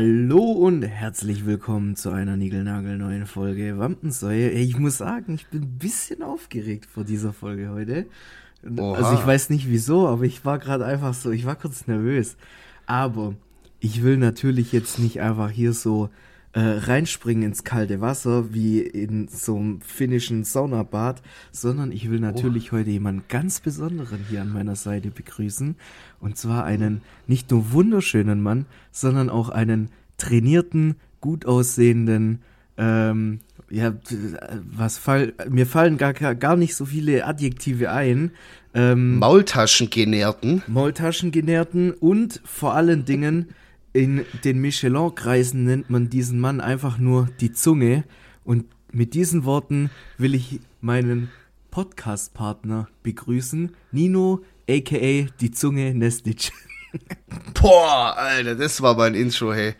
Hallo und herzlich willkommen zu einer niegelnagelneuen Folge Wampensäue. Ich muss sagen, ich bin ein bisschen aufgeregt vor dieser Folge heute. Oha. Also ich weiß nicht wieso, aber ich war gerade einfach so, ich war kurz nervös. Aber ich will natürlich jetzt nicht einfach hier so äh, reinspringen ins kalte Wasser wie in so einem finnischen Saunabad, sondern ich will natürlich oh. heute jemanden ganz Besonderen hier an meiner Seite begrüßen. Und zwar einen nicht nur wunderschönen Mann, sondern auch einen trainierten, gut aussehenden, ähm, ja, was fall, mir fallen gar, gar nicht so viele Adjektive ein. Ähm, Maultaschengenährten. Maultaschengenährten und vor allen Dingen in den Michelin-Kreisen nennt man diesen Mann einfach nur die Zunge. Und mit diesen Worten will ich meinen Podcast-Partner begrüßen. Nino, aka die Zunge Nestic. Boah, Alter, das war mein Intro, hey.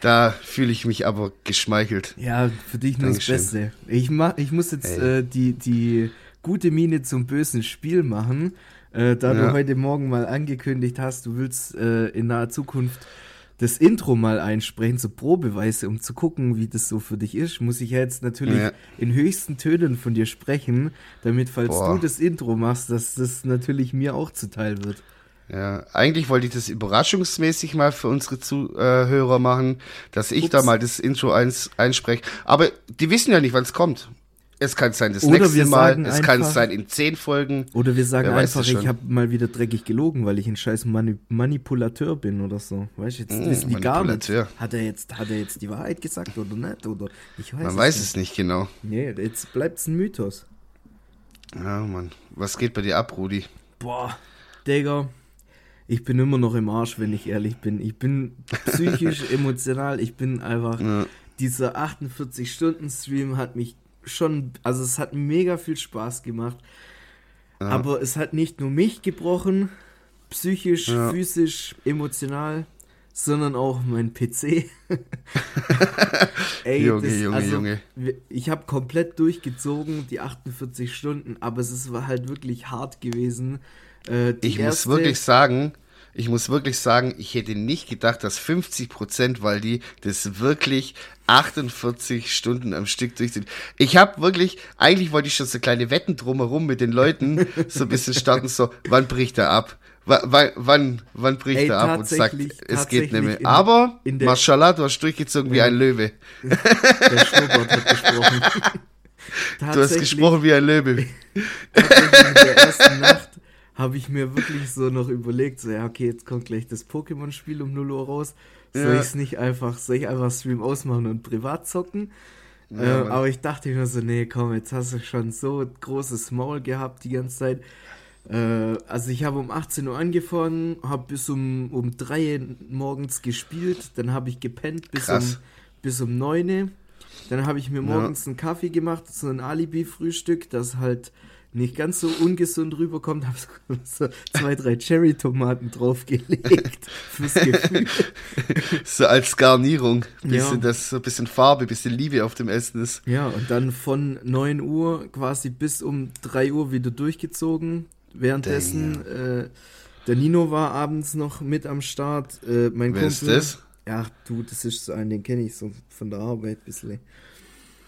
Da fühle ich mich aber geschmeichelt. Ja, für dich nur Dankeschön. das Beste. Ich, mach, ich muss jetzt hey. äh, die, die gute Miene zum bösen Spiel machen. Äh, da ja. du heute Morgen mal angekündigt hast, du willst äh, in naher Zukunft das Intro mal einsprechen, so Probeweise, um zu gucken, wie das so für dich ist, muss ich ja jetzt natürlich ja. in höchsten Tönen von dir sprechen, damit, falls Boah. du das Intro machst, dass das natürlich mir auch zuteil wird. Ja, eigentlich wollte ich das überraschungsmäßig mal für unsere Zuhörer machen, dass ich Ups. da mal das Intro eins, einspreche. Aber die wissen ja nicht, wann es kommt. Es kann sein das oder nächste Mal, es kann sein in zehn Folgen. Oder wir sagen einfach, ich habe mal wieder dreckig gelogen, weil ich ein scheiß Mani Manipulateur bin oder so. Weißt du, jetzt mmh, wissen die gar nicht. Hat er, jetzt, hat er jetzt die Wahrheit gesagt oder nicht? Oder ich weiß Man es weiß nicht. es nicht genau. Nee, jetzt bleibt es ein Mythos. Ja, Mann. Was geht bei dir ab, Rudi? Boah, Digga. Ich bin immer noch im Arsch, wenn ich ehrlich bin. Ich bin psychisch, emotional, ich bin einfach. Ja. Dieser 48-Stunden-Stream hat mich schon, also es hat mega viel Spaß gemacht. Ja. Aber es hat nicht nur mich gebrochen, psychisch, ja. physisch, emotional, sondern auch mein PC. Ey, Junge, das, Junge, also, Junge. Ich habe komplett durchgezogen, die 48 Stunden, aber es war halt wirklich hart gewesen. Äh, ich erste, muss wirklich sagen, ich muss wirklich sagen, ich hätte nicht gedacht, dass 50 Prozent, weil die das wirklich 48 Stunden am Stück durchziehen. Ich habe wirklich, eigentlich wollte ich schon so kleine Wetten drumherum mit den Leuten so ein bisschen starten, so, wann bricht er ab? W wann, wann bricht Ey, er ab und sagt, es geht nicht mehr. In, Aber, in Mashallah, du hast durchgezogen wie ein Löwe. Der Schnurrbart hat gesprochen. du hast gesprochen wie ein Löwe. Tatsächlich in der ersten Nacht habe ich mir wirklich so noch überlegt, so, ja, okay, jetzt kommt gleich das Pokémon-Spiel um 0 Uhr raus. Soll ja. ich es nicht einfach, soll ich einfach Stream ausmachen und privat zocken? Ja, äh, aber ich dachte mir so, nee, komm, jetzt hast du schon so großes Maul gehabt die ganze Zeit. Äh, also ich habe um 18 Uhr angefangen, habe bis um, um 3 Uhr morgens gespielt, dann habe ich gepennt bis um, bis um 9 Uhr. Dann habe ich mir morgens ja. einen Kaffee gemacht, so ein Alibi-Frühstück, das halt nicht ganz so ungesund rüberkommt, habe so zwei, drei Cherry-Tomaten draufgelegt. Fürs Gefühl. so als Garnierung. Bisschen, ja. dass so ein bisschen Farbe, bisschen Liebe auf dem Essen ist. Ja, und dann von 9 Uhr quasi bis um 3 Uhr wieder durchgezogen. Währenddessen, äh, der Nino war abends noch mit am Start. Äh, mein Wer Kumpel, ist das? Ja, du, das ist so ein, den kenne ich so von der Arbeit ein bisschen.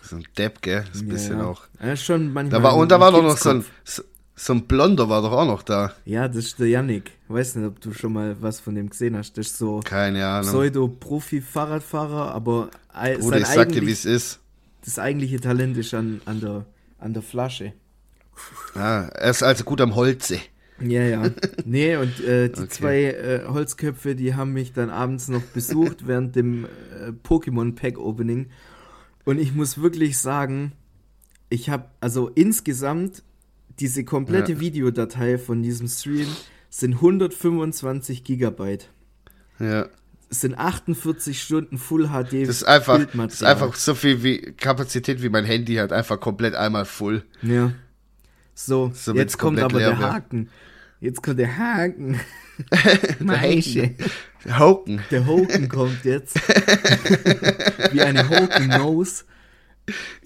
So ein Depp, gell? Das ein bisschen ja. auch. Ja, schon manchmal. Da war, und da war doch noch so ein, so ein Blonder war doch auch noch da. Ja, das ist der Yannick. Weiß nicht, ob du schon mal was von dem gesehen hast. Das ist so Keine Ahnung. Pseudo-Profi-Fahrradfahrer, aber Oder ich sag dir, wie es ist. Das eigentliche Talent ist an, an, der, an der Flasche. Ah, er ist also gut am Holze. Ja, ja. Nee, und äh, die okay. zwei äh, Holzköpfe, die haben mich dann abends noch besucht während dem äh, Pokémon Pack Opening. Und ich muss wirklich sagen, ich habe, also insgesamt, diese komplette ja. Videodatei von diesem Stream sind 125 Gigabyte. Ja. Es sind 48 Stunden Full HD. Das ist einfach, das ist einfach so viel wie Kapazität wie mein Handy hat, einfach komplett einmal full. Ja. So, so jetzt kommt aber der Haken. Jetzt kommt der Haken. Maische. Der Hoken. Der Hoken kommt jetzt. Wie eine Hoken Nose.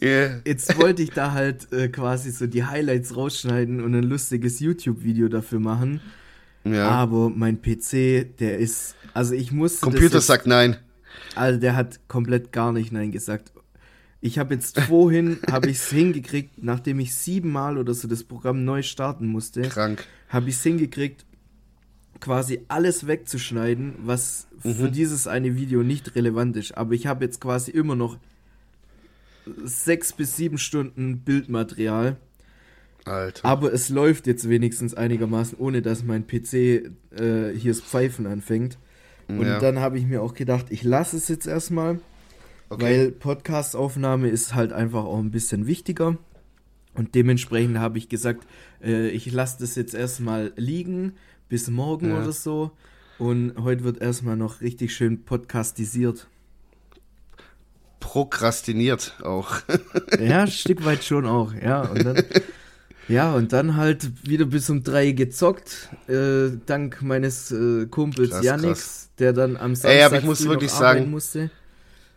Yeah. Jetzt wollte ich da halt äh, quasi so die Highlights rausschneiden und ein lustiges YouTube-Video dafür machen. Ja. Aber mein PC, der ist. Also ich muss. Computer sagt nein. Also der hat komplett gar nicht Nein gesagt. Ich habe jetzt vorhin, habe ich es hingekriegt, nachdem ich siebenmal oder so das Programm neu starten musste. Krank. Habe ich es hingekriegt, quasi alles wegzuschneiden, was mhm. für dieses eine Video nicht relevant ist. Aber ich habe jetzt quasi immer noch sechs bis sieben Stunden Bildmaterial. Alter. Aber es läuft jetzt wenigstens einigermaßen, ohne dass mein PC äh, hier das Pfeifen anfängt. Und ja. dann habe ich mir auch gedacht, ich lasse es jetzt erstmal, okay. weil Podcast-Aufnahme ist halt einfach auch ein bisschen wichtiger. Und dementsprechend habe ich gesagt, äh, ich lasse das jetzt erstmal liegen bis morgen ja. oder so. Und heute wird erstmal noch richtig schön podcastisiert. Prokrastiniert auch. ja, ein Stück weit schon auch, ja. Und dann, ja, und dann halt wieder bis um drei gezockt, äh, dank meines äh, Kumpels krass, der dann am Samstag Ey, aber ich muss wirklich sagen, musste.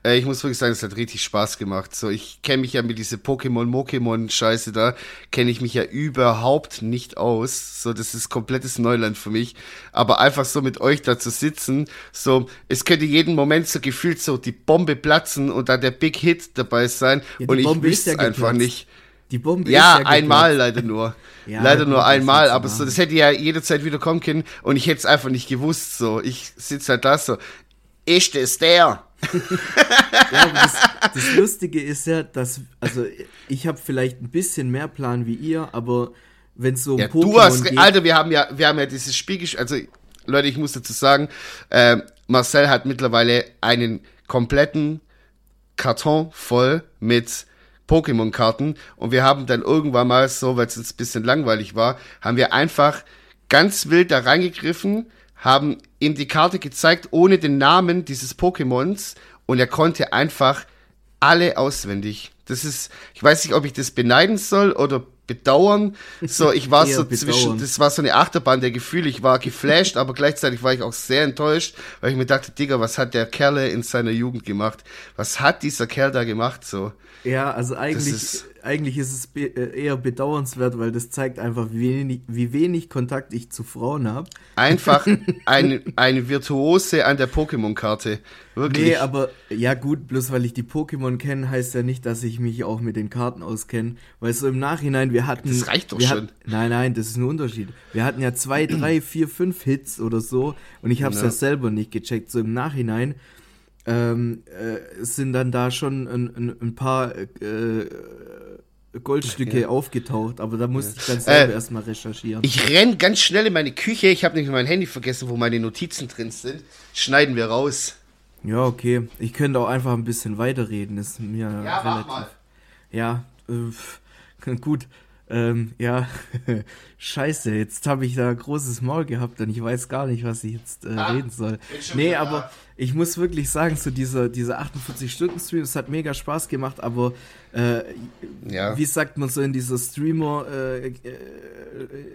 Äh, ich muss wirklich sagen, es hat richtig Spaß gemacht. So, ich kenne mich ja mit diese Pokémon-Mokemon-Scheiße da, kenne ich mich ja überhaupt nicht aus. So, das ist komplettes Neuland für mich. Aber einfach so mit euch da zu sitzen, so, es könnte jeden Moment so gefühlt so die Bombe platzen und da der Big Hit dabei sein. Ja, und ich wüsste ja einfach nicht. Die Bombe ja, ja einmal leider nur. ja, leider nur einmal, aber so, das hätte ja jederzeit wieder kommen können und ich hätte es einfach nicht gewusst. So, ich sitze halt da so, ist es der? Ja, das, das, Lustige ist ja, dass, also ich habe vielleicht ein bisschen mehr Plan wie ihr, aber wenn es so um ja, Pokémon du hast, geht, Alter, wir haben ja, wir haben ja dieses Spiel gespielt, also Leute, ich muss dazu sagen, äh, Marcel hat mittlerweile einen kompletten Karton voll mit Pokémon-Karten und wir haben dann irgendwann mal so, weil es uns ein bisschen langweilig war, haben wir einfach ganz wild da reingegriffen, haben ihm die Karte gezeigt ohne den Namen dieses Pokémons und er konnte einfach alle auswendig. Das ist, ich weiß nicht, ob ich das beneiden soll oder bedauern. So, ich war so zwischen, das war so eine Achterbahn der Gefühle. Ich war geflasht, aber gleichzeitig war ich auch sehr enttäuscht, weil ich mir dachte, Digga, was hat der Kerl in seiner Jugend gemacht? Was hat dieser Kerl da gemacht? So. Ja, also eigentlich, eigentlich ist es be äh, eher bedauernswert, weil das zeigt einfach, wie wenig, wie wenig Kontakt ich zu Frauen habe. Einfach eine, eine Virtuose an der Pokémon-Karte. Wirklich. Nee, aber ja gut, bloß weil ich die Pokémon kenne, heißt ja nicht, dass ich mich auch mit den Karten auskenne. Weil so im Nachhinein, wir hatten. Das reicht doch schon. Nein, nein, das ist ein Unterschied. Wir hatten ja zwei, drei, vier, fünf Hits oder so und ich habe es ja. ja selber nicht gecheckt. So im Nachhinein ähm, äh, sind dann da schon ein, ein, ein paar äh, Goldstücke ja. aufgetaucht, aber da musste ich dann selber äh, erstmal recherchieren. Ich renn ganz schnell in meine Küche, ich habe nämlich mein Handy vergessen, wo meine Notizen drin sind. Schneiden wir raus. Ja, okay. Ich könnte auch einfach ein bisschen weiterreden, ist mir ja, relativ. Ja, äh, gut. Ähm, ja, scheiße, jetzt habe ich da großes Maul gehabt und ich weiß gar nicht, was ich jetzt äh, ah, reden soll. Nee, aber da. ich muss wirklich sagen, so dieser, dieser 48-Stunden-Stream, es hat mega Spaß gemacht, aber äh, ja. wie sagt man so in dieser Streamer, äh, äh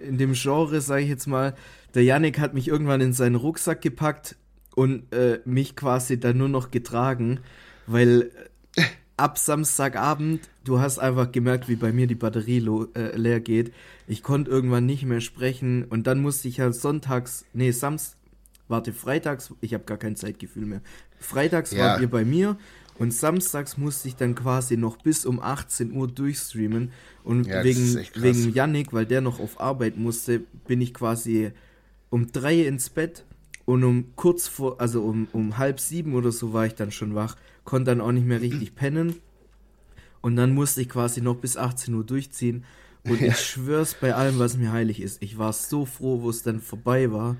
in dem Genre, sage ich jetzt mal, der Yannick hat mich irgendwann in seinen Rucksack gepackt und äh, mich quasi dann nur noch getragen, weil ab Samstagabend, du hast einfach gemerkt, wie bei mir die Batterie äh, leer geht. Ich konnte irgendwann nicht mehr sprechen und dann musste ich halt sonntags, nee, Samstag, warte, freitags, ich habe gar kein Zeitgefühl mehr. Freitags ja. wart ihr bei mir und samstags musste ich dann quasi noch bis um 18 Uhr durchstreamen und ja, wegen, wegen Yannick, weil der noch auf Arbeit musste, bin ich quasi um drei ins Bett und um kurz vor, also um, um halb sieben oder so war ich dann schon wach konnte dann auch nicht mehr richtig pennen. Und dann musste ich quasi noch bis 18 Uhr durchziehen. Und ja. ich schwör's bei allem, was mir heilig ist. Ich war so froh, wo es dann vorbei war.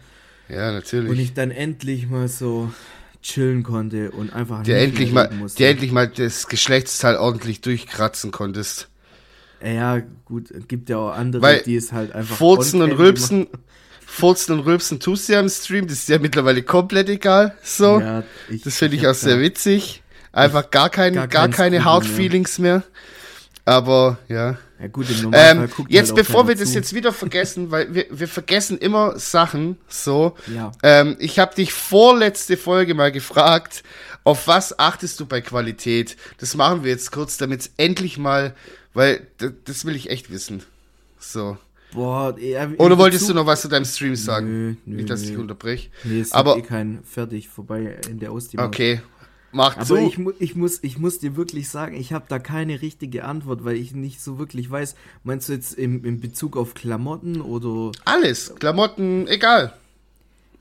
Ja, natürlich. Und ich dann endlich mal so chillen konnte und einfach der endlich mal, der endlich mal das Geschlechtsteil ordentlich durchkratzen konntest. Ja, gut, gibt ja auch andere, Weil die es halt einfach. Furzen und Rülpsen, Furzen und Rülpsen tust du ja im Stream, das ist ja mittlerweile komplett egal. So. Ja, ich, das finde ich, ich auch sehr witzig. Einfach gar, kein, gar, gar keine Hard Feelings mehr. Aber ja. Ja gut, im ähm, Jetzt halt bevor wir zu. das jetzt wieder vergessen, weil wir, wir vergessen immer Sachen so. Ja. Ähm, ich habe dich vorletzte Folge mal gefragt, auf was achtest du bei Qualität? Das machen wir jetzt kurz, damit es endlich mal, weil das will ich echt wissen. So. Boah, eher, Oder wolltest du noch was zu deinem Stream sagen? Nö, nö, Nicht, dass ich unterbreche. Nee, ist Aber, eh kein fertig vorbei in der Ausdehnung. Okay, Macht Aber so. ich, ich, muss, ich muss dir wirklich sagen, ich habe da keine richtige Antwort, weil ich nicht so wirklich weiß. Meinst du jetzt im, in Bezug auf Klamotten oder. Alles, Klamotten, egal.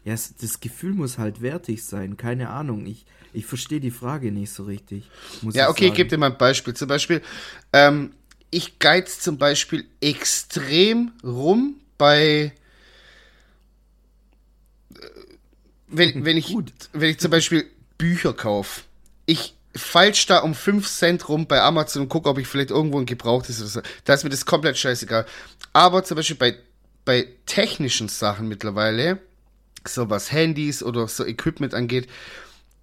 Ja, das Gefühl muss halt wertig sein, keine Ahnung. Ich, ich verstehe die Frage nicht so richtig. ja, okay, ich gebe dir mal ein Beispiel. Zum Beispiel, ähm, ich geiz zum Beispiel extrem rum bei. Äh, wenn, wenn, ich, wenn ich zum Beispiel Bücher kaufe. Ich falsch da um 5 Cent rum bei Amazon und gucke, ob ich vielleicht irgendwo ein gebrauchtes ist. Da ist mir das komplett scheißegal. Aber zum Beispiel bei, bei technischen Sachen mittlerweile, so was Handys oder so Equipment angeht,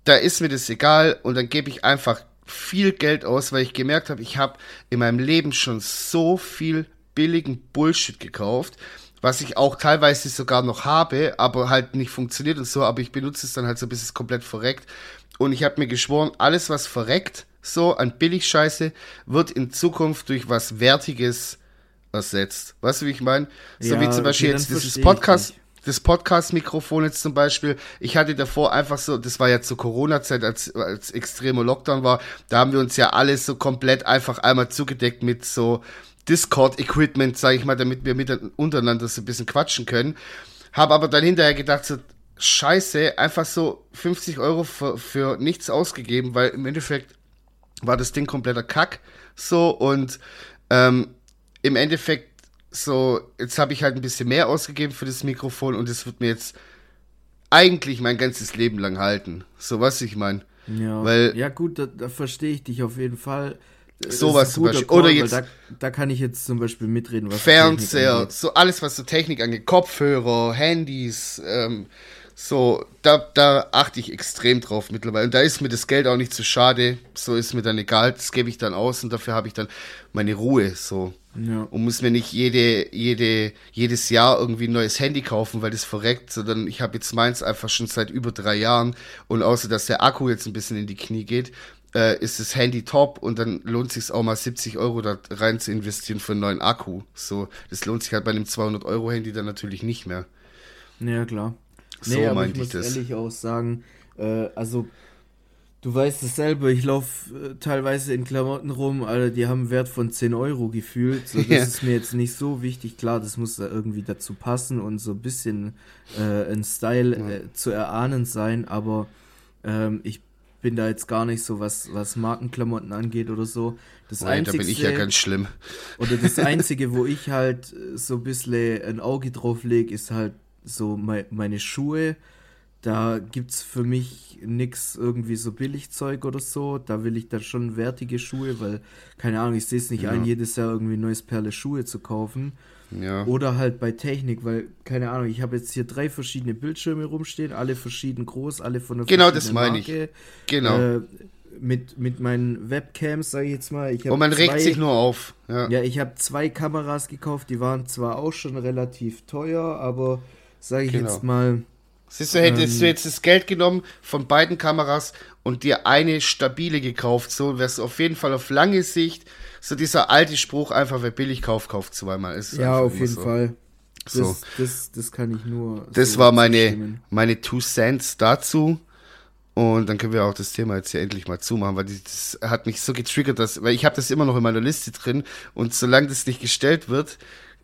da ist mir das egal und dann gebe ich einfach viel Geld aus, weil ich gemerkt habe, ich habe in meinem Leben schon so viel billigen Bullshit gekauft, was ich auch teilweise sogar noch habe, aber halt nicht funktioniert und so, aber ich benutze es dann halt so, bis es komplett verreckt. Und ich habe mir geschworen, alles, was verreckt, so an Billigscheiße, wird in Zukunft durch was Wertiges ersetzt. Weißt du, wie ich meine? So ja, wie zum Beispiel jetzt dieses Podcast das Podcast-Mikrofon jetzt zum Beispiel, ich hatte davor einfach so, das war ja zur Corona-Zeit, als, als extremer Lockdown war, da haben wir uns ja alles so komplett einfach einmal zugedeckt mit so Discord-Equipment, sage ich mal, damit wir mit, untereinander so ein bisschen quatschen können. Habe aber dann hinterher gedacht, so, scheiße, einfach so 50 Euro für, für nichts ausgegeben, weil im Endeffekt war das Ding kompletter Kack. So und ähm, im Endeffekt so, jetzt habe ich halt ein bisschen mehr ausgegeben für das Mikrofon und es wird mir jetzt eigentlich mein ganzes Leben lang halten. So was ich meine. Ja, weil, ja gut, da, da verstehe ich dich auf jeden Fall. Sowas zum Beispiel. Call, Oder jetzt. Da, da, kann ich jetzt zum Beispiel mitreden, was Fernseher, so alles, was so Technik angeht, Kopfhörer, Handys, ähm, so, da, da achte ich extrem drauf mittlerweile. Und da ist mir das Geld auch nicht zu schade. So ist mir dann egal. Das gebe ich dann aus und dafür habe ich dann meine Ruhe. So. Ja. Und muss mir nicht jede, jede, jedes Jahr irgendwie ein neues Handy kaufen, weil das verreckt, sondern ich habe jetzt meins einfach schon seit über drei Jahren. Und außer dass der Akku jetzt ein bisschen in die Knie geht, äh, ist das Handy top und dann lohnt sich auch mal 70 Euro da rein zu investieren für einen neuen Akku. So, das lohnt sich halt bei einem 200 Euro Handy dann natürlich nicht mehr. Ja, klar. So nee, aber ich muss das. ehrlich auch sagen, äh, also du weißt es selber, ich laufe äh, teilweise in Klamotten rum, Alter, die haben einen Wert von 10 Euro gefühlt. So, das ja. ist mir jetzt nicht so wichtig. Klar, das muss da irgendwie dazu passen und so ein bisschen äh, ein Style ja. Äh, zu erahnen sein, aber ähm, ich bin da jetzt gar nicht so, was, was Markenklamotten angeht oder so. Das oh, Einzige, da bin ich ja ganz schlimm. Oder das Einzige, wo ich halt so ein bisschen ein Auge drauf lege, ist halt so me meine Schuhe, da gibt es für mich nichts irgendwie so Billigzeug oder so. Da will ich dann schon wertige Schuhe, weil, keine Ahnung, ich sehe es nicht ja. ein, jedes Jahr irgendwie neues Perle Schuhe zu kaufen. Ja. Oder halt bei Technik, weil, keine Ahnung, ich habe jetzt hier drei verschiedene Bildschirme rumstehen, alle verschieden groß, alle von der Genau, das meine ich. Genau. Äh, mit, mit meinen Webcams, sage ich jetzt mal. Ich Und man zwei, regt sich nur auf. Ja, ja ich habe zwei Kameras gekauft, die waren zwar auch schon relativ teuer, aber sage ich genau. jetzt mal. Siehst du, hättest ähm, du jetzt das Geld genommen von beiden Kameras und dir eine stabile gekauft, so wärst du auf jeden Fall auf lange Sicht, so dieser alte Spruch, einfach wer billig kauft, kauft zweimal. Ist ja, auf jeden so. Fall. Das, so. das, das kann ich nur. Das so war meine, meine Two Cents dazu. Und dann können wir auch das Thema jetzt hier endlich mal zumachen, weil das hat mich so getriggert, dass, weil ich habe das immer noch in meiner Liste drin und solange das nicht gestellt wird,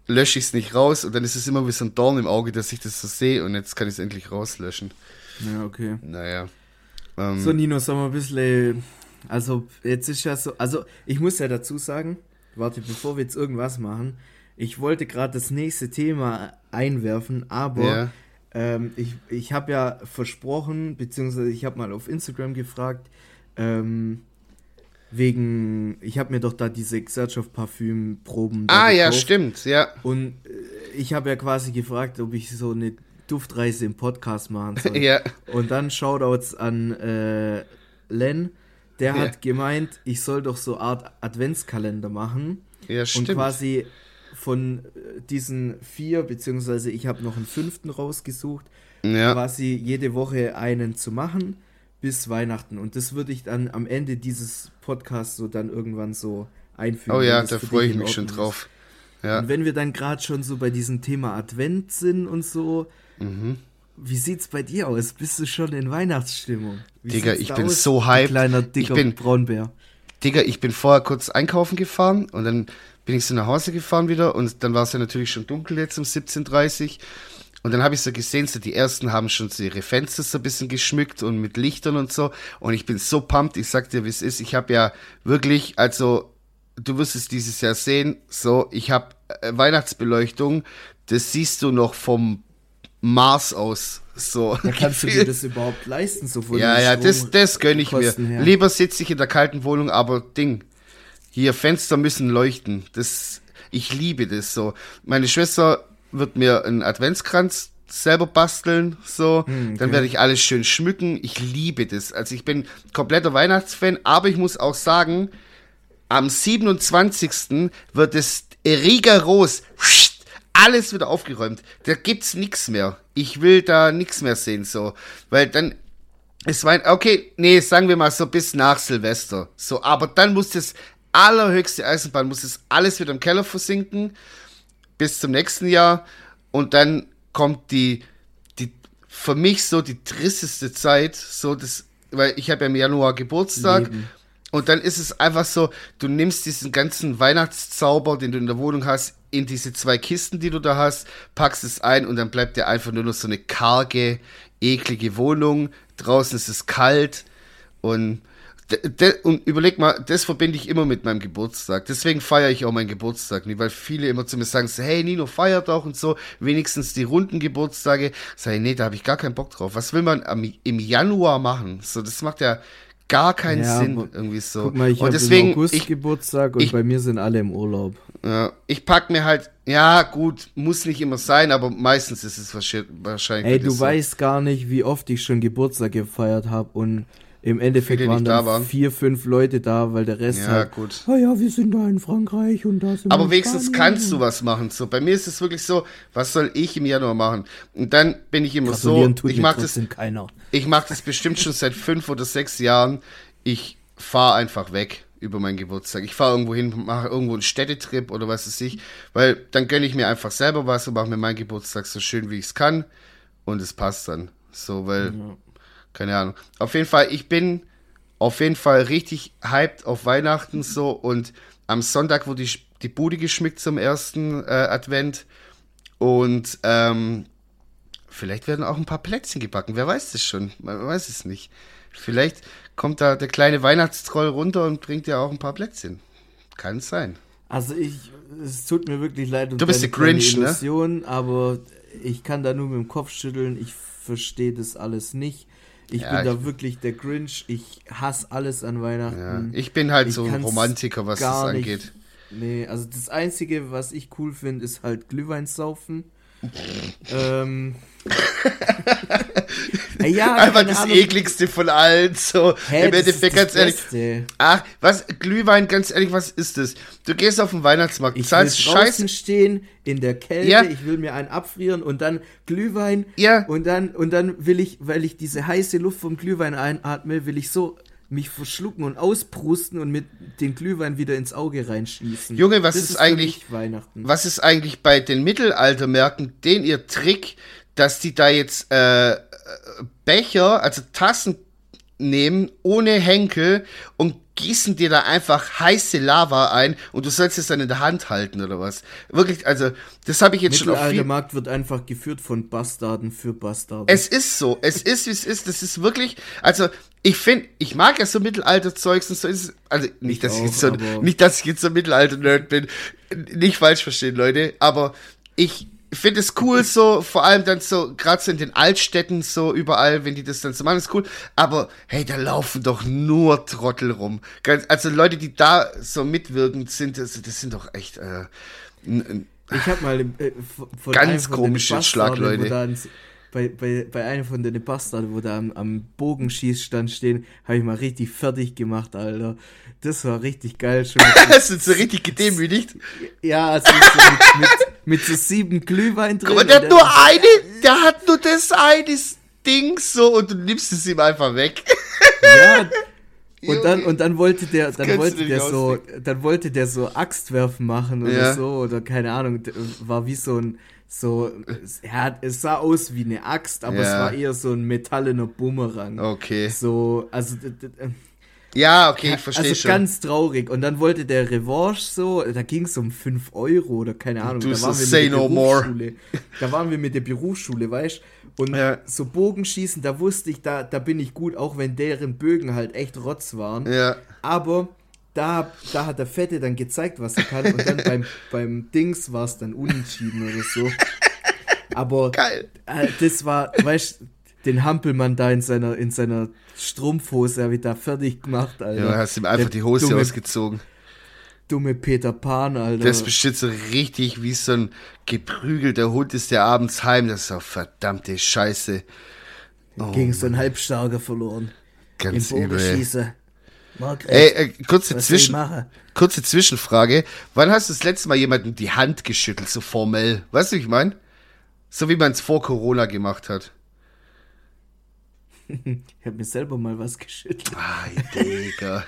lösche ich es nicht raus und dann ist es immer wie so ein Dorn im Auge, dass ich das so sehe und jetzt kann ich es endlich rauslöschen. Ja, okay. Naja. Ähm, so, Nino, sag mal ein bisschen. Also, jetzt ist ja so. Also, ich muss ja dazu sagen, warte, bevor wir jetzt irgendwas machen, ich wollte gerade das nächste Thema einwerfen, aber ja. ähm, ich, ich habe ja versprochen, beziehungsweise ich habe mal auf Instagram gefragt, ähm, wegen, ich habe mir doch da diese Gesellschaft Parfüm Proben. Ah gekauft. ja, stimmt, ja. Und äh, ich habe ja quasi gefragt, ob ich so eine Duftreise im Podcast machen soll. ja. Und dann Shoutouts an äh, Len, der ja. hat gemeint, ich soll doch so Art Adventskalender machen. Ja, stimmt. Und quasi von äh, diesen vier, beziehungsweise ich habe noch einen fünften rausgesucht, ja. quasi jede Woche einen zu machen bis Weihnachten. Und das würde ich dann am Ende dieses Podcasts so dann irgendwann so einfügen. Oh ja, da freue ich mich schon drauf. Ja. Und wenn wir dann gerade schon so bei diesem Thema Advent sind und so, mhm. wie sieht's bei dir aus? Bist du schon in Weihnachtsstimmung? Wie Digga, ich bin aus? so hyped. Kleiner, dicker ich bin, Braunbär. Digga, ich bin vorher kurz einkaufen gefahren und dann bin ich so nach Hause gefahren wieder und dann war es ja natürlich schon dunkel jetzt um 17.30 und dann habe ich so gesehen, so die ersten haben schon so ihre Fenster so ein bisschen geschmückt und mit Lichtern und so. Und ich bin so pumped, ich sag dir, wie es ist. Ich habe ja wirklich, also du wirst es dieses Jahr sehen, so, ich habe äh, Weihnachtsbeleuchtung, das siehst du noch vom Mars aus. So. Ja, kannst du dir das überhaupt leisten, so Ja, ja, das, das gönn ich mir. Her. Lieber sitze ich in der kalten Wohnung, aber Ding, hier Fenster müssen leuchten. Das, ich liebe das so. Meine Schwester wird mir einen Adventskranz selber basteln, so. Hm, okay. Dann werde ich alles schön schmücken. Ich liebe das. Also ich bin kompletter Weihnachtsfan, aber ich muss auch sagen, am 27. wird es rigoros alles wieder aufgeräumt. Da gibt's nichts mehr. Ich will da nichts mehr sehen, so. Weil dann, es war, okay, nee, sagen wir mal so bis nach Silvester. So, aber dann muss das allerhöchste Eisenbahn, muss das alles wieder im Keller versinken bis zum nächsten Jahr und dann kommt die, die für mich so die tristeste Zeit, so das, weil ich habe ja im Januar Geburtstag Leben. und dann ist es einfach so, du nimmst diesen ganzen Weihnachtszauber, den du in der Wohnung hast, in diese zwei Kisten, die du da hast, packst es ein und dann bleibt dir einfach nur noch so eine karge, eklige Wohnung. Draußen ist es kalt und und überleg mal, das verbinde ich immer mit meinem Geburtstag. Deswegen feiere ich auch meinen Geburtstag nicht, weil viele immer zu mir sagen, hey Nino, feiert doch und so, wenigstens die runden Geburtstage. Sag ich, nee, da habe ich gar keinen Bock drauf. Was will man am, im Januar machen? So, das macht ja gar keinen ja, Sinn irgendwie so. Guck mal, ich und deswegen im August ich, Geburtstag und ich, bei mir sind alle im Urlaub. Ja, ich pack mir halt, ja gut, muss nicht immer sein, aber meistens ist es wahrscheinlich. Ey, du so. weißt gar nicht, wie oft ich schon Geburtstag gefeiert habe und im Endeffekt waren dann waren. vier, fünf Leute da, weil der Rest ja, halt, gut. oh ja, wir sind da in Frankreich und da sind Aber wenigstens Spanien. kannst du was machen. So, bei mir ist es wirklich so, was soll ich im Januar machen? Und dann bin ich immer so, ich mag das, keiner. ich mag das bestimmt schon seit fünf oder sechs Jahren. Ich fahre einfach weg über meinen Geburtstag. Ich fahre irgendwo hin, mache irgendwo einen Städtetrip oder was weiß ich, weil dann gönne ich mir einfach selber was und mache mir meinen Geburtstag so schön, wie ich es kann und es passt dann. So, weil ja keine Ahnung. Auf jeden Fall, ich bin auf jeden Fall richtig hyped auf Weihnachten so und am Sonntag wurde die, die Bude geschmückt zum ersten äh, Advent und ähm, vielleicht werden auch ein paar Plätzchen gebacken. Wer weiß das schon? Man weiß es nicht. Vielleicht kommt da der kleine Weihnachtstroll runter und bringt ja auch ein paar Plätzchen. Kann es sein. Also ich, es tut mir wirklich leid. du bist der Grinch, ne? Illusion, ne? Aber ich kann da nur mit dem Kopf schütteln. Ich verstehe das alles nicht. Ich ja, bin da wirklich der Grinch. Ich hasse alles an Weihnachten. Ja, ich bin halt ich so ein Romantiker, was das angeht. Nicht, nee, also das Einzige, was ich cool finde, ist halt Glühwein saufen. ähm, ja, Einfach das Ahnung. ekligste von allen. So, Hä, im Endeffekt, ganz ehrlich. Beste. Ach, was, Glühwein, ganz ehrlich, was ist das? Du gehst auf den Weihnachtsmarkt, ich zahlst will draußen stehen, in der Kälte, ja. ich will mir einen abfrieren und dann Glühwein. Ja. Und dann, und dann will ich, weil ich diese heiße Luft vom Glühwein einatme, will ich so mich verschlucken und ausprusten und mit den Glühwein wieder ins Auge reinschießen. Junge, was ist, ist eigentlich Was ist eigentlich bei den Mittelaltermärkten den ihr Trick, dass die da jetzt äh, Becher, also Tassen nehmen ohne Henkel und gießen dir da einfach heiße Lava ein und du sollst es dann in der Hand halten oder was. Wirklich, also das habe ich jetzt schon auf viel... Der Markt wird einfach geführt von Bastarden für Bastarden. Es ist so, es ist wie es ist, das ist wirklich, also ich finde, ich mag ja so Mittelalterzeugs und so ist es, also nicht, dass ich, ich jetzt so, nicht, dass ich jetzt so Mittelalter-Nerd bin, nicht falsch verstehen, Leute, aber ich ich finde es cool so, vor allem dann so, gerade so in den Altstädten so überall, wenn die das dann so machen, ist cool. Aber hey, da laufen doch nur Trottel rum. Ganz, also Leute, die da so mitwirkend sind, das, das sind doch echt. Äh, ich habe mal äh, von ganz komische Schlagleute bei, bei, bei einem von den Bastarden, wo da am, am Bogenschießstand stehen, habe ich mal richtig fertig gemacht, Alter. Das war richtig geil. Schon Hast du so richtig gedemütigt? Ja, also so mit, mit, mit, so sieben Glühwein drin. Aber der hat nur eine, der hat nur das eine Ding so und du nimmst es ihm einfach weg. Ja, und dann, und dann wollte der, dann wollte der so, dann wollte der so Axtwerfen machen oder ja. so, oder keine Ahnung, war wie so ein, So, ja, es sah aus wie eine Axt, aber ja. es war eher so ein metallener Bumerang. Okay. So, also. Ja, okay, ich verstehe also schon. ganz traurig. Und dann wollte der Revanche so, da ging es um 5 Euro oder keine Ahnung. Du da waren so say no more. Da waren wir mit der Berufsschule, weißt Und ja. so Bogenschießen, da wusste ich, da, da bin ich gut, auch wenn deren Bögen halt echt Rotz waren. Ja. Aber da, da hat der Fette dann gezeigt, was er kann. Und dann beim, beim Dings war es dann unentschieden oder so. Aber Geil. Äh, das war, weißt du, den Hampelmann da in seiner, in seiner Strumpfhose habe ich da fertig gemacht, Alter. Ja, hast ihm einfach der die Hose dumme, ausgezogen. Dumme Peter Pan, Alter. Das bestimmt so richtig wie so ein geprügelter Hund ist, der abends heim. Das ist auch verdammte Scheiße. Oh, Gegen so einen Halbstarker verloren. Ganz Im übel. Margret, Ey, äh, kurze, Zwischen, kurze Zwischenfrage. Wann hast du das letzte Mal jemanden die Hand geschüttelt, so formell? Weißt du, wie ich meine? So wie man es vor Corona gemacht hat. Ich habe mir selber mal was geschüttelt. Ay, Digga.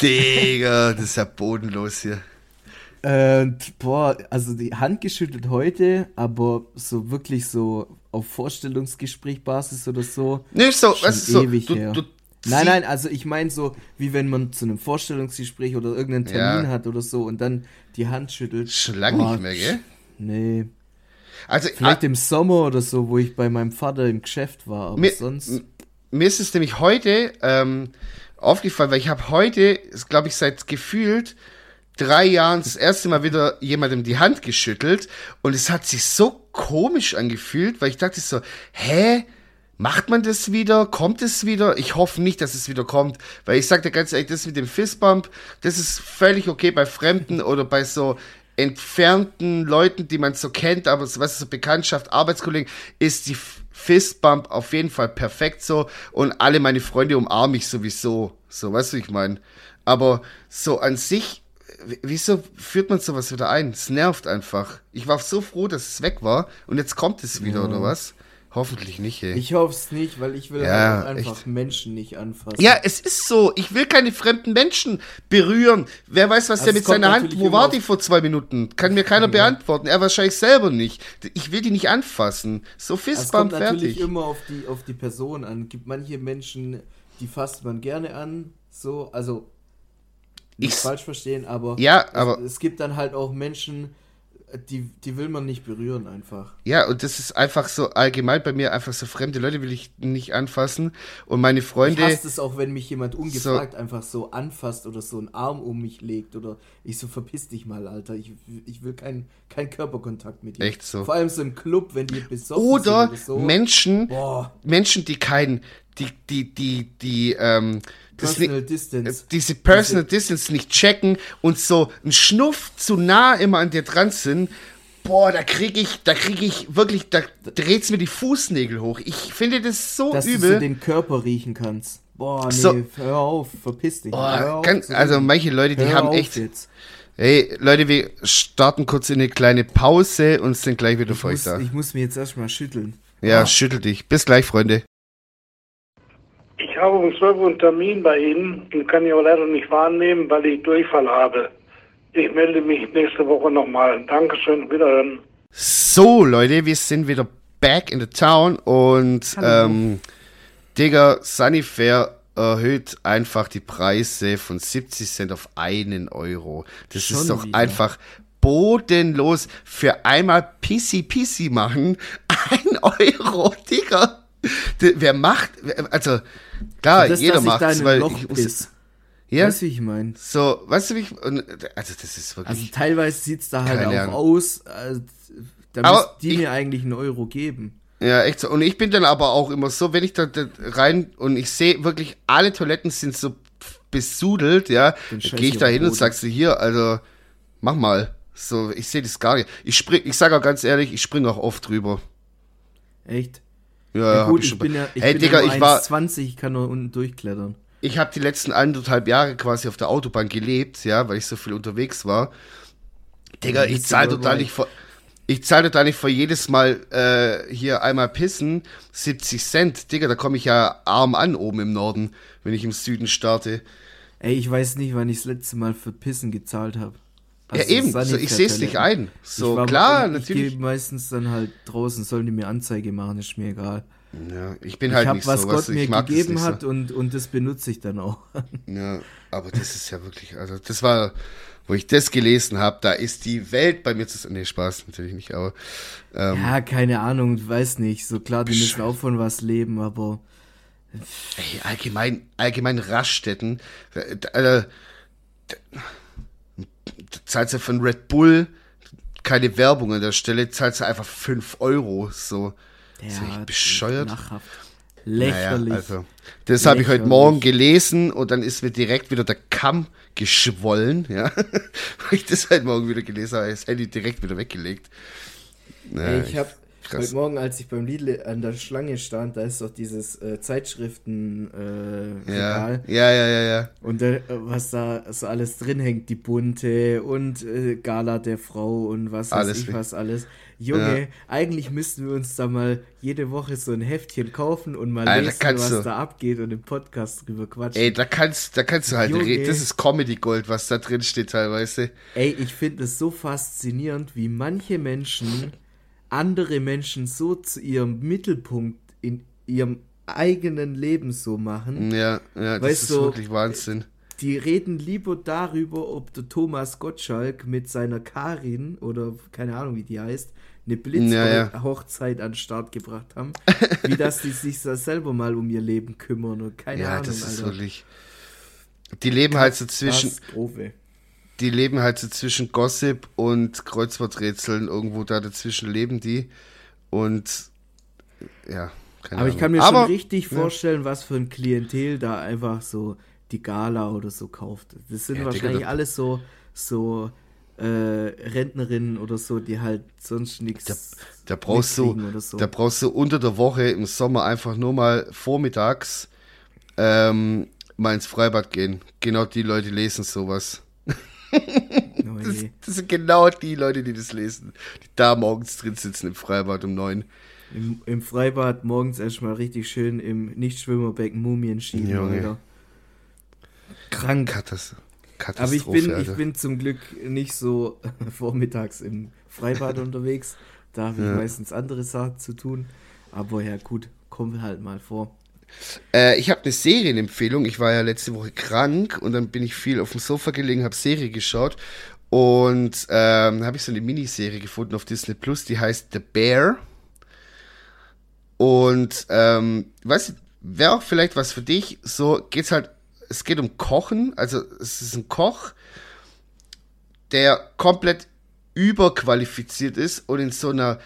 Digga, das ist ja bodenlos hier. Äh, boah, also die Hand geschüttelt heute, aber so wirklich so auf Vorstellungsgesprächbasis oder so. Nicht so, weißt du, ewig so, du, her. Du, nein, nein, also ich meine so, wie wenn man zu einem Vorstellungsgespräch oder irgendeinen Termin ja. hat oder so und dann die Hand schüttelt. Schon lange oh, nicht mehr, gell? Nee. Also, Vielleicht ah, im Sommer oder so, wo ich bei meinem Vater im Geschäft war, aber mir, sonst mir ist es nämlich heute ähm, aufgefallen, weil ich habe heute, glaube ich, seit gefühlt drei Jahren das erste Mal wieder jemandem die Hand geschüttelt und es hat sich so komisch angefühlt, weil ich dachte so, hä? Macht man das wieder? Kommt es wieder? Ich hoffe nicht, dass es wieder kommt, weil ich sagte ganz ehrlich, das mit dem Fistbump, das ist völlig okay bei Fremden oder bei so entfernten Leuten, die man so kennt, aber was ist so Bekanntschaft, Arbeitskollegen, ist die Fistbump auf jeden Fall perfekt so und alle meine Freunde umarme ich sowieso. So, weißt du, ich meine. Aber so an sich, wieso führt man sowas wieder ein? Es nervt einfach. Ich war so froh, dass es weg war und jetzt kommt es wieder, ja. oder was? Hoffentlich nicht, ey. Ich hoffe es nicht, weil ich will ja, halt einfach echt. Menschen nicht anfassen. Ja, es ist so. Ich will keine fremden Menschen berühren. Wer weiß, was also der mit seiner Hand. Wo war die vor zwei Minuten? Kann mir keiner ja. beantworten. Er wahrscheinlich selber nicht. Ich will die nicht anfassen. So Fistbump fertig. Es kommt natürlich immer auf die, auf die Person an. Gibt manche Menschen, die fasst man gerne an. So, also nicht ich, falsch verstehen, aber, ja, aber es, es gibt dann halt auch Menschen, die, die will man nicht berühren einfach. Ja, und das ist einfach so allgemein bei mir einfach so fremde Leute will ich nicht anfassen und meine Freunde. Ich hasse es auch, wenn mich jemand ungefragt so, einfach so anfasst oder so einen Arm um mich legt oder ich so verpiss dich mal, Alter. Ich, ich will keinen kein Körperkontakt mit dir. Echt so. Vor allem so im Club, wenn die besoffen oder sind oder so. Menschen, Boah. Menschen, die keinen, die, die, die, die, ähm, Personal nicht, Distance. Diese Personal diese Distance nicht checken und so ein Schnuff zu nah immer an dir dran sind, boah, da krieg ich, da krieg ich wirklich, da dreht's mir die Fußnägel hoch. Ich finde das so Dass übel. Dass du den Körper riechen kannst. Boah, nee, so, hör auf, verpiss dich. Boah, auf, ganz, also manche Leute, die haben echt. Jetzt. Hey, Leute, wir starten kurz in eine kleine Pause und sind gleich wieder ich für euch da. Ich muss mir jetzt erstmal schütteln. Ja, ah. schüttel dich. Bis gleich, Freunde. Ich habe um 12 Uhr einen Termin bei Ihnen und kann ihn aber leider nicht wahrnehmen, weil ich Durchfall habe. Ich melde mich nächste Woche nochmal. Dankeschön, wiederhören. So, Leute, wir sind wieder back in the town und ähm, Digga, Sunnyfair erhöht einfach die Preise von 70 Cent auf einen Euro. Das Schon ist doch wieder. einfach bodenlos für einmal Pissy Pissy machen. Ein Euro, Digga. Wer macht, also klar, das, jeder macht es, weil ich muss, ja, weißt du, wie ich meine? So, weißt du, wie ich, also das ist wirklich. Also teilweise sieht es da halt auch Ahnung. aus, äh, da die ich, mir eigentlich einen Euro geben. Ja, echt so. Und ich bin dann aber auch immer so, wenn ich da, da rein und ich sehe wirklich, alle Toiletten sind so besudelt, ja, gehe ich da hin und sagst du hier, also mach mal. So, ich sehe das gar nicht. Ich spring, ich sage auch ganz ehrlich, ich springe auch oft drüber. Echt? Ja, ja gut, ich, ich bin ja, ich hey, bin Digga, ja ich war 20, ich kann nur unten durchklettern. Ich habe die letzten anderthalb Jahre quasi auf der Autobahn gelebt, ja, weil ich so viel unterwegs war. Digga, ich zahle total nicht vor. Ich zahle total nicht vor jedes Mal äh, hier einmal pissen 70 Cent. Digga, da komme ich ja arm an oben im Norden, wenn ich im Süden starte. Ey, ich weiß nicht, wann ich das letzte Mal für Pissen gezahlt habe. Ja, eben, so, ich sehe es nicht ein. So, war, klar, ich natürlich. Ich meistens dann halt draußen, sollen die mir Anzeige machen, ist mir egal. Ja, ich bin halt ich hab, nicht was so, Gott mir gegeben hat so. und, und das benutze ich dann auch. Ja, aber das ist ja wirklich, also das war, wo ich das gelesen habe, da ist die Welt bei mir zu. Nee, Spaß natürlich nicht, aber. Ähm, ja, keine Ahnung, weiß nicht. So klar, die müssen auch von was leben, aber. Ey, allgemein, allgemein Raststätten. Äh, äh, zahlst du von Red Bull keine Werbung an der Stelle, zahlst du einfach 5 Euro. So. Ja, ist echt bescheuert. Lächerlich. Naja, also, das habe ich heute Morgen gelesen und dann ist mir direkt wieder der Kamm geschwollen, ja. Weil ich das heute Morgen wieder gelesen habe, das Handy direkt wieder weggelegt. Naja, ich habe Krass. Heute Morgen, als ich beim Lidl an der Schlange stand, da ist doch dieses äh, Zeitschriften äh, ja. ja, ja, ja, ja. Und äh, was da so alles drin hängt, die bunte und äh, Gala der Frau und was weiß alles ich was alles. Junge, ja. eigentlich müssten wir uns da mal jede Woche so ein Heftchen kaufen und mal Alter, lesen, was du. da abgeht und im Podcast drüber quatschen. Ey, da kannst, da kannst du halt reden. Das ist Comedy Gold, was da drin steht teilweise. Ey, ich finde es so faszinierend, wie manche Menschen andere Menschen so zu ihrem Mittelpunkt in ihrem eigenen Leben so machen. Ja, ja, das weißt ist du, wirklich Wahnsinn. Die reden lieber darüber, ob der Thomas Gottschalk mit seiner Karin oder keine Ahnung, wie die heißt, eine Blitzhochzeit ja, ja. an den Start gebracht haben, wie dass die sich da selber mal um ihr Leben kümmern und keine ja, Ahnung. Ja, das ist Alter. wirklich. Die leben halt so zwischen. Katastrophe die leben halt so zwischen Gossip und Kreuzworträtseln. Irgendwo da dazwischen leben die. Und ja, keine Aber ich kann mir Aber, schon richtig ja. vorstellen, was für ein Klientel da einfach so die Gala oder so kauft. Das sind ja, wahrscheinlich Digga, alles so, so äh, Rentnerinnen oder so, die halt sonst nichts. Da, da brauchst du, so. da brauchst du unter der Woche im Sommer einfach nur mal vormittags ähm, mal ins Freibad gehen. Genau die Leute lesen sowas. Oh das, das, sind genau die Leute, die das lesen, die da morgens drin sitzen im Freibad um neun. Im, Im, Freibad morgens erstmal richtig schön im Nichtschwimmerbecken Mumien schieben, Junge. Krank. Katas Katastrophe. Aber ich bin, ich bin zum Glück nicht so vormittags im Freibad unterwegs. Da habe ich ja. meistens andere Sachen zu tun. Aber ja, gut, kommen halt mal vor. Äh, ich habe eine Serienempfehlung. Ich war ja letzte Woche krank und dann bin ich viel auf dem Sofa gelegen, habe Serie geschaut und ähm, habe ich so eine Miniserie gefunden auf Disney Plus, die heißt The Bear. Und ähm, weißt du, wäre auch vielleicht was für dich. So geht's halt. Es geht um Kochen. Also es ist ein Koch, der komplett überqualifiziert ist und in so einer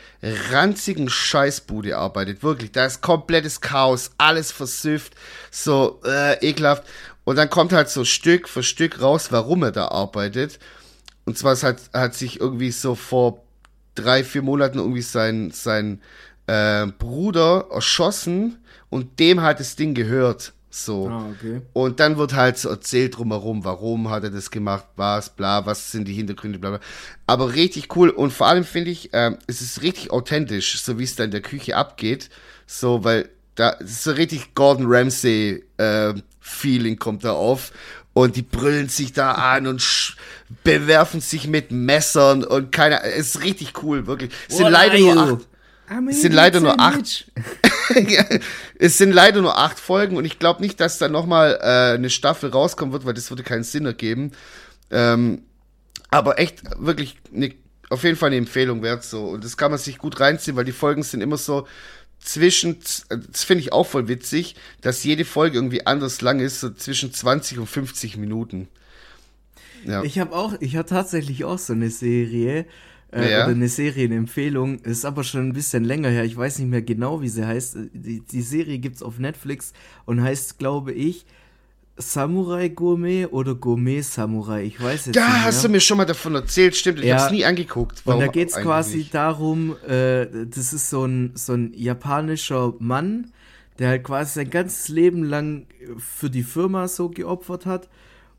ranzigen Scheißbude arbeitet. Wirklich, da ist komplettes Chaos, alles versüfft, so äh, ekelhaft. Und dann kommt halt so Stück für Stück raus, warum er da arbeitet. Und zwar hat, hat sich irgendwie so vor drei, vier Monaten irgendwie sein, sein äh, Bruder erschossen und dem hat das Ding gehört. So. Ah, okay. Und dann wird halt so erzählt drumherum, warum hat er das gemacht, was, bla, was sind die Hintergründe, bla, bla. Aber richtig cool und vor allem finde ich, ähm, es ist richtig authentisch, so wie es da in der Küche abgeht. So, weil da ist so richtig Gordon Ramsay äh, Feeling kommt da auf und die brüllen sich da an und bewerfen sich mit Messern und keiner, es ist richtig cool, wirklich. Es sind leider nur acht, es sind leider nur acht. es sind leider nur acht Folgen und ich glaube nicht, dass da nochmal äh, eine Staffel rauskommen wird, weil das würde keinen Sinn ergeben. Ähm, aber echt wirklich eine, auf jeden Fall eine Empfehlung wert so. Und das kann man sich gut reinziehen, weil die Folgen sind immer so zwischen, das finde ich auch voll witzig, dass jede Folge irgendwie anders lang ist, so zwischen 20 und 50 Minuten. Ja. Ich habe auch, ich habe tatsächlich auch so eine Serie, äh, ja. oder eine Serienempfehlung. Ist aber schon ein bisschen länger her. Ich weiß nicht mehr genau, wie sie heißt. Die, die Serie gibt's auf Netflix und heißt, glaube ich, Samurai Gourmet oder Gourmet Samurai. Ich weiß jetzt da nicht. Da hast du mir schon mal davon erzählt, stimmt. Ich ja. habe es nie angeguckt. Warum und da geht's quasi nicht? darum, äh, das ist so ein, so ein japanischer Mann, der halt quasi sein ganzes Leben lang für die Firma so geopfert hat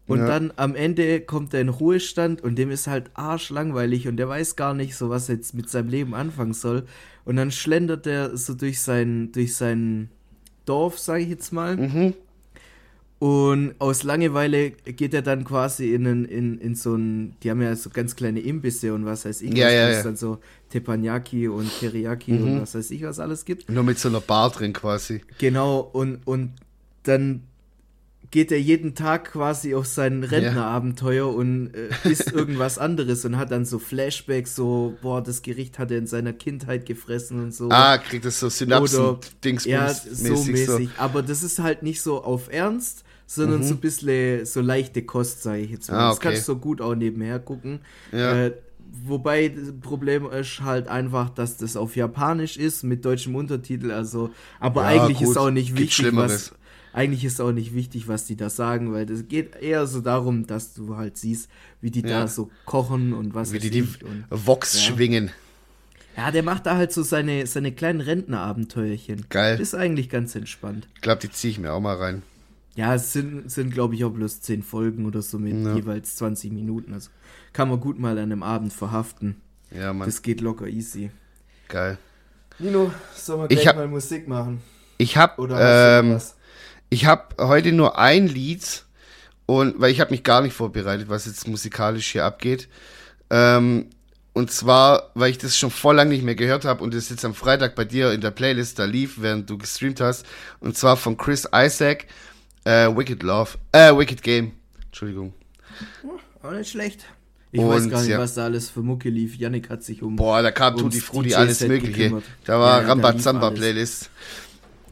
und ja. dann am Ende kommt er in Ruhestand und dem ist halt arschlangweilig und der weiß gar nicht, so was er jetzt mit seinem Leben anfangen soll. Und dann schlendert er so durch sein, durch sein Dorf, sage ich jetzt mal. Mhm. Und aus Langeweile geht er dann quasi in, in, in so ein, die haben ja so ganz kleine Imbisse und was weiß ich, ja, was, ja, ja. dann so Teppanyaki und Teriyaki Mhm. und was weiß ich, was alles gibt. Nur mit so einer Bar drin quasi. Genau, und, und dann geht er jeden Tag quasi auf sein Rentnerabenteuer und äh, isst irgendwas anderes und hat dann so Flashbacks, so, boah, das Gericht hat er in seiner Kindheit gefressen und so. Ah, kriegt das so synapsen Oder- dings ja, so mäßig. Aber das ist halt nicht so auf Ernst, sondern so ein bisschen so leichte Kost, sage ich jetzt mal. Mhm. Ah, Das okay. kannst du so gut auch nebenher gucken. Ja. Äh, wobei das Problem ist halt einfach, dass das auf Japanisch ist mit deutschem Untertitel. Also, aber Ja, eigentlich gut, ist auch nicht wichtig, Schlimmeres. was. Eigentlich ist auch nicht wichtig, was die da sagen, weil das geht eher so darum, dass du halt siehst, wie die Ja. da so kochen und was Wie die die Vox Ja. schwingen. ja, der macht da halt so seine, seine kleinen Rentnerabenteuerchen. Geil. Ist eigentlich ganz entspannt. Ich glaube, die ziehe ich mir auch mal rein. Ja, es sind, sind glaube ich, auch bloß 10 Folgen oder so mit Ja. jeweils 20 Minuten. Also kann man gut mal an einem Abend verhaften. Ja, Mann. Das geht locker easy. Geil. Nino, sollen wir Ich gleich hab- mal Musik machen? Ich habe Oder ähm, was? Ich habe heute nur ein Lied und weil ich habe mich gar nicht vorbereitet, was jetzt musikalisch hier abgeht. Ähm, und zwar, weil ich das schon vor lang nicht mehr gehört habe und es jetzt am Freitag bei dir in der Playlist da lief, während du gestreamt hast. Und zwar von Chris Isaac, äh, Wicked Love, äh, Wicked Game. Entschuldigung. Auch nicht schlecht. Ich Und, weiß gar nicht, ja. was da alles für Mucke lief. Yannick hat sich um. Boah, da kam Tutti Frutti, alles Mögliche. gekümmert. Da war Ja, ja,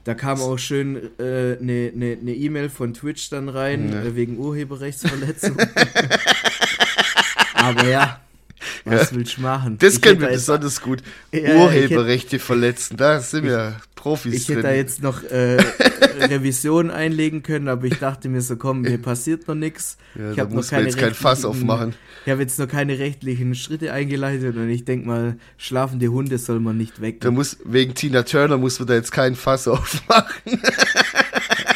da kam auch schön eine äh, ne, ne, ne E-Mail von Twitch dann rein, Ja. äh, wegen Urheberrechtsverletzung. Aber ja, was willst du machen? Das Ich können wir besonders gut. Ja, ja, Urheberrechte verletzen, da sind wir Profis Ich drin. hätte da jetzt noch äh, Revision einlegen können, aber ich dachte mir so, komm, mir passiert noch nichts. Ja, ich habe noch keine jetzt kein Fass aufmachen. Ich habe jetzt noch keine rechtlichen Schritte eingeleitet und ich denke mal, schlafende Hunde soll man nicht weg. Da muss, wegen Tina Turner muss man da jetzt keinen Fass aufmachen.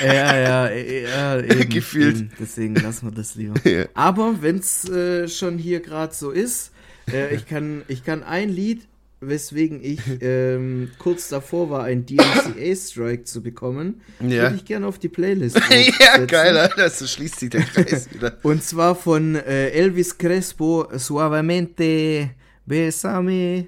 Ja, ja, ja, ja eben, Gefühlt. Eben. Deswegen lassen wir das lieber. Ja. Aber wenn es äh, schon hier gerade so ist, äh, ich, kann, ich kann ein Lied, weswegen ich ähm, kurz davor war, ein DMCA-Strike zu bekommen, Ja. würde ich gerne auf die Playlist ja, geil, Alter, so schließt sich der Kreis wieder. Und zwar von äh, Elvis Crespo, Suavemente, Besame.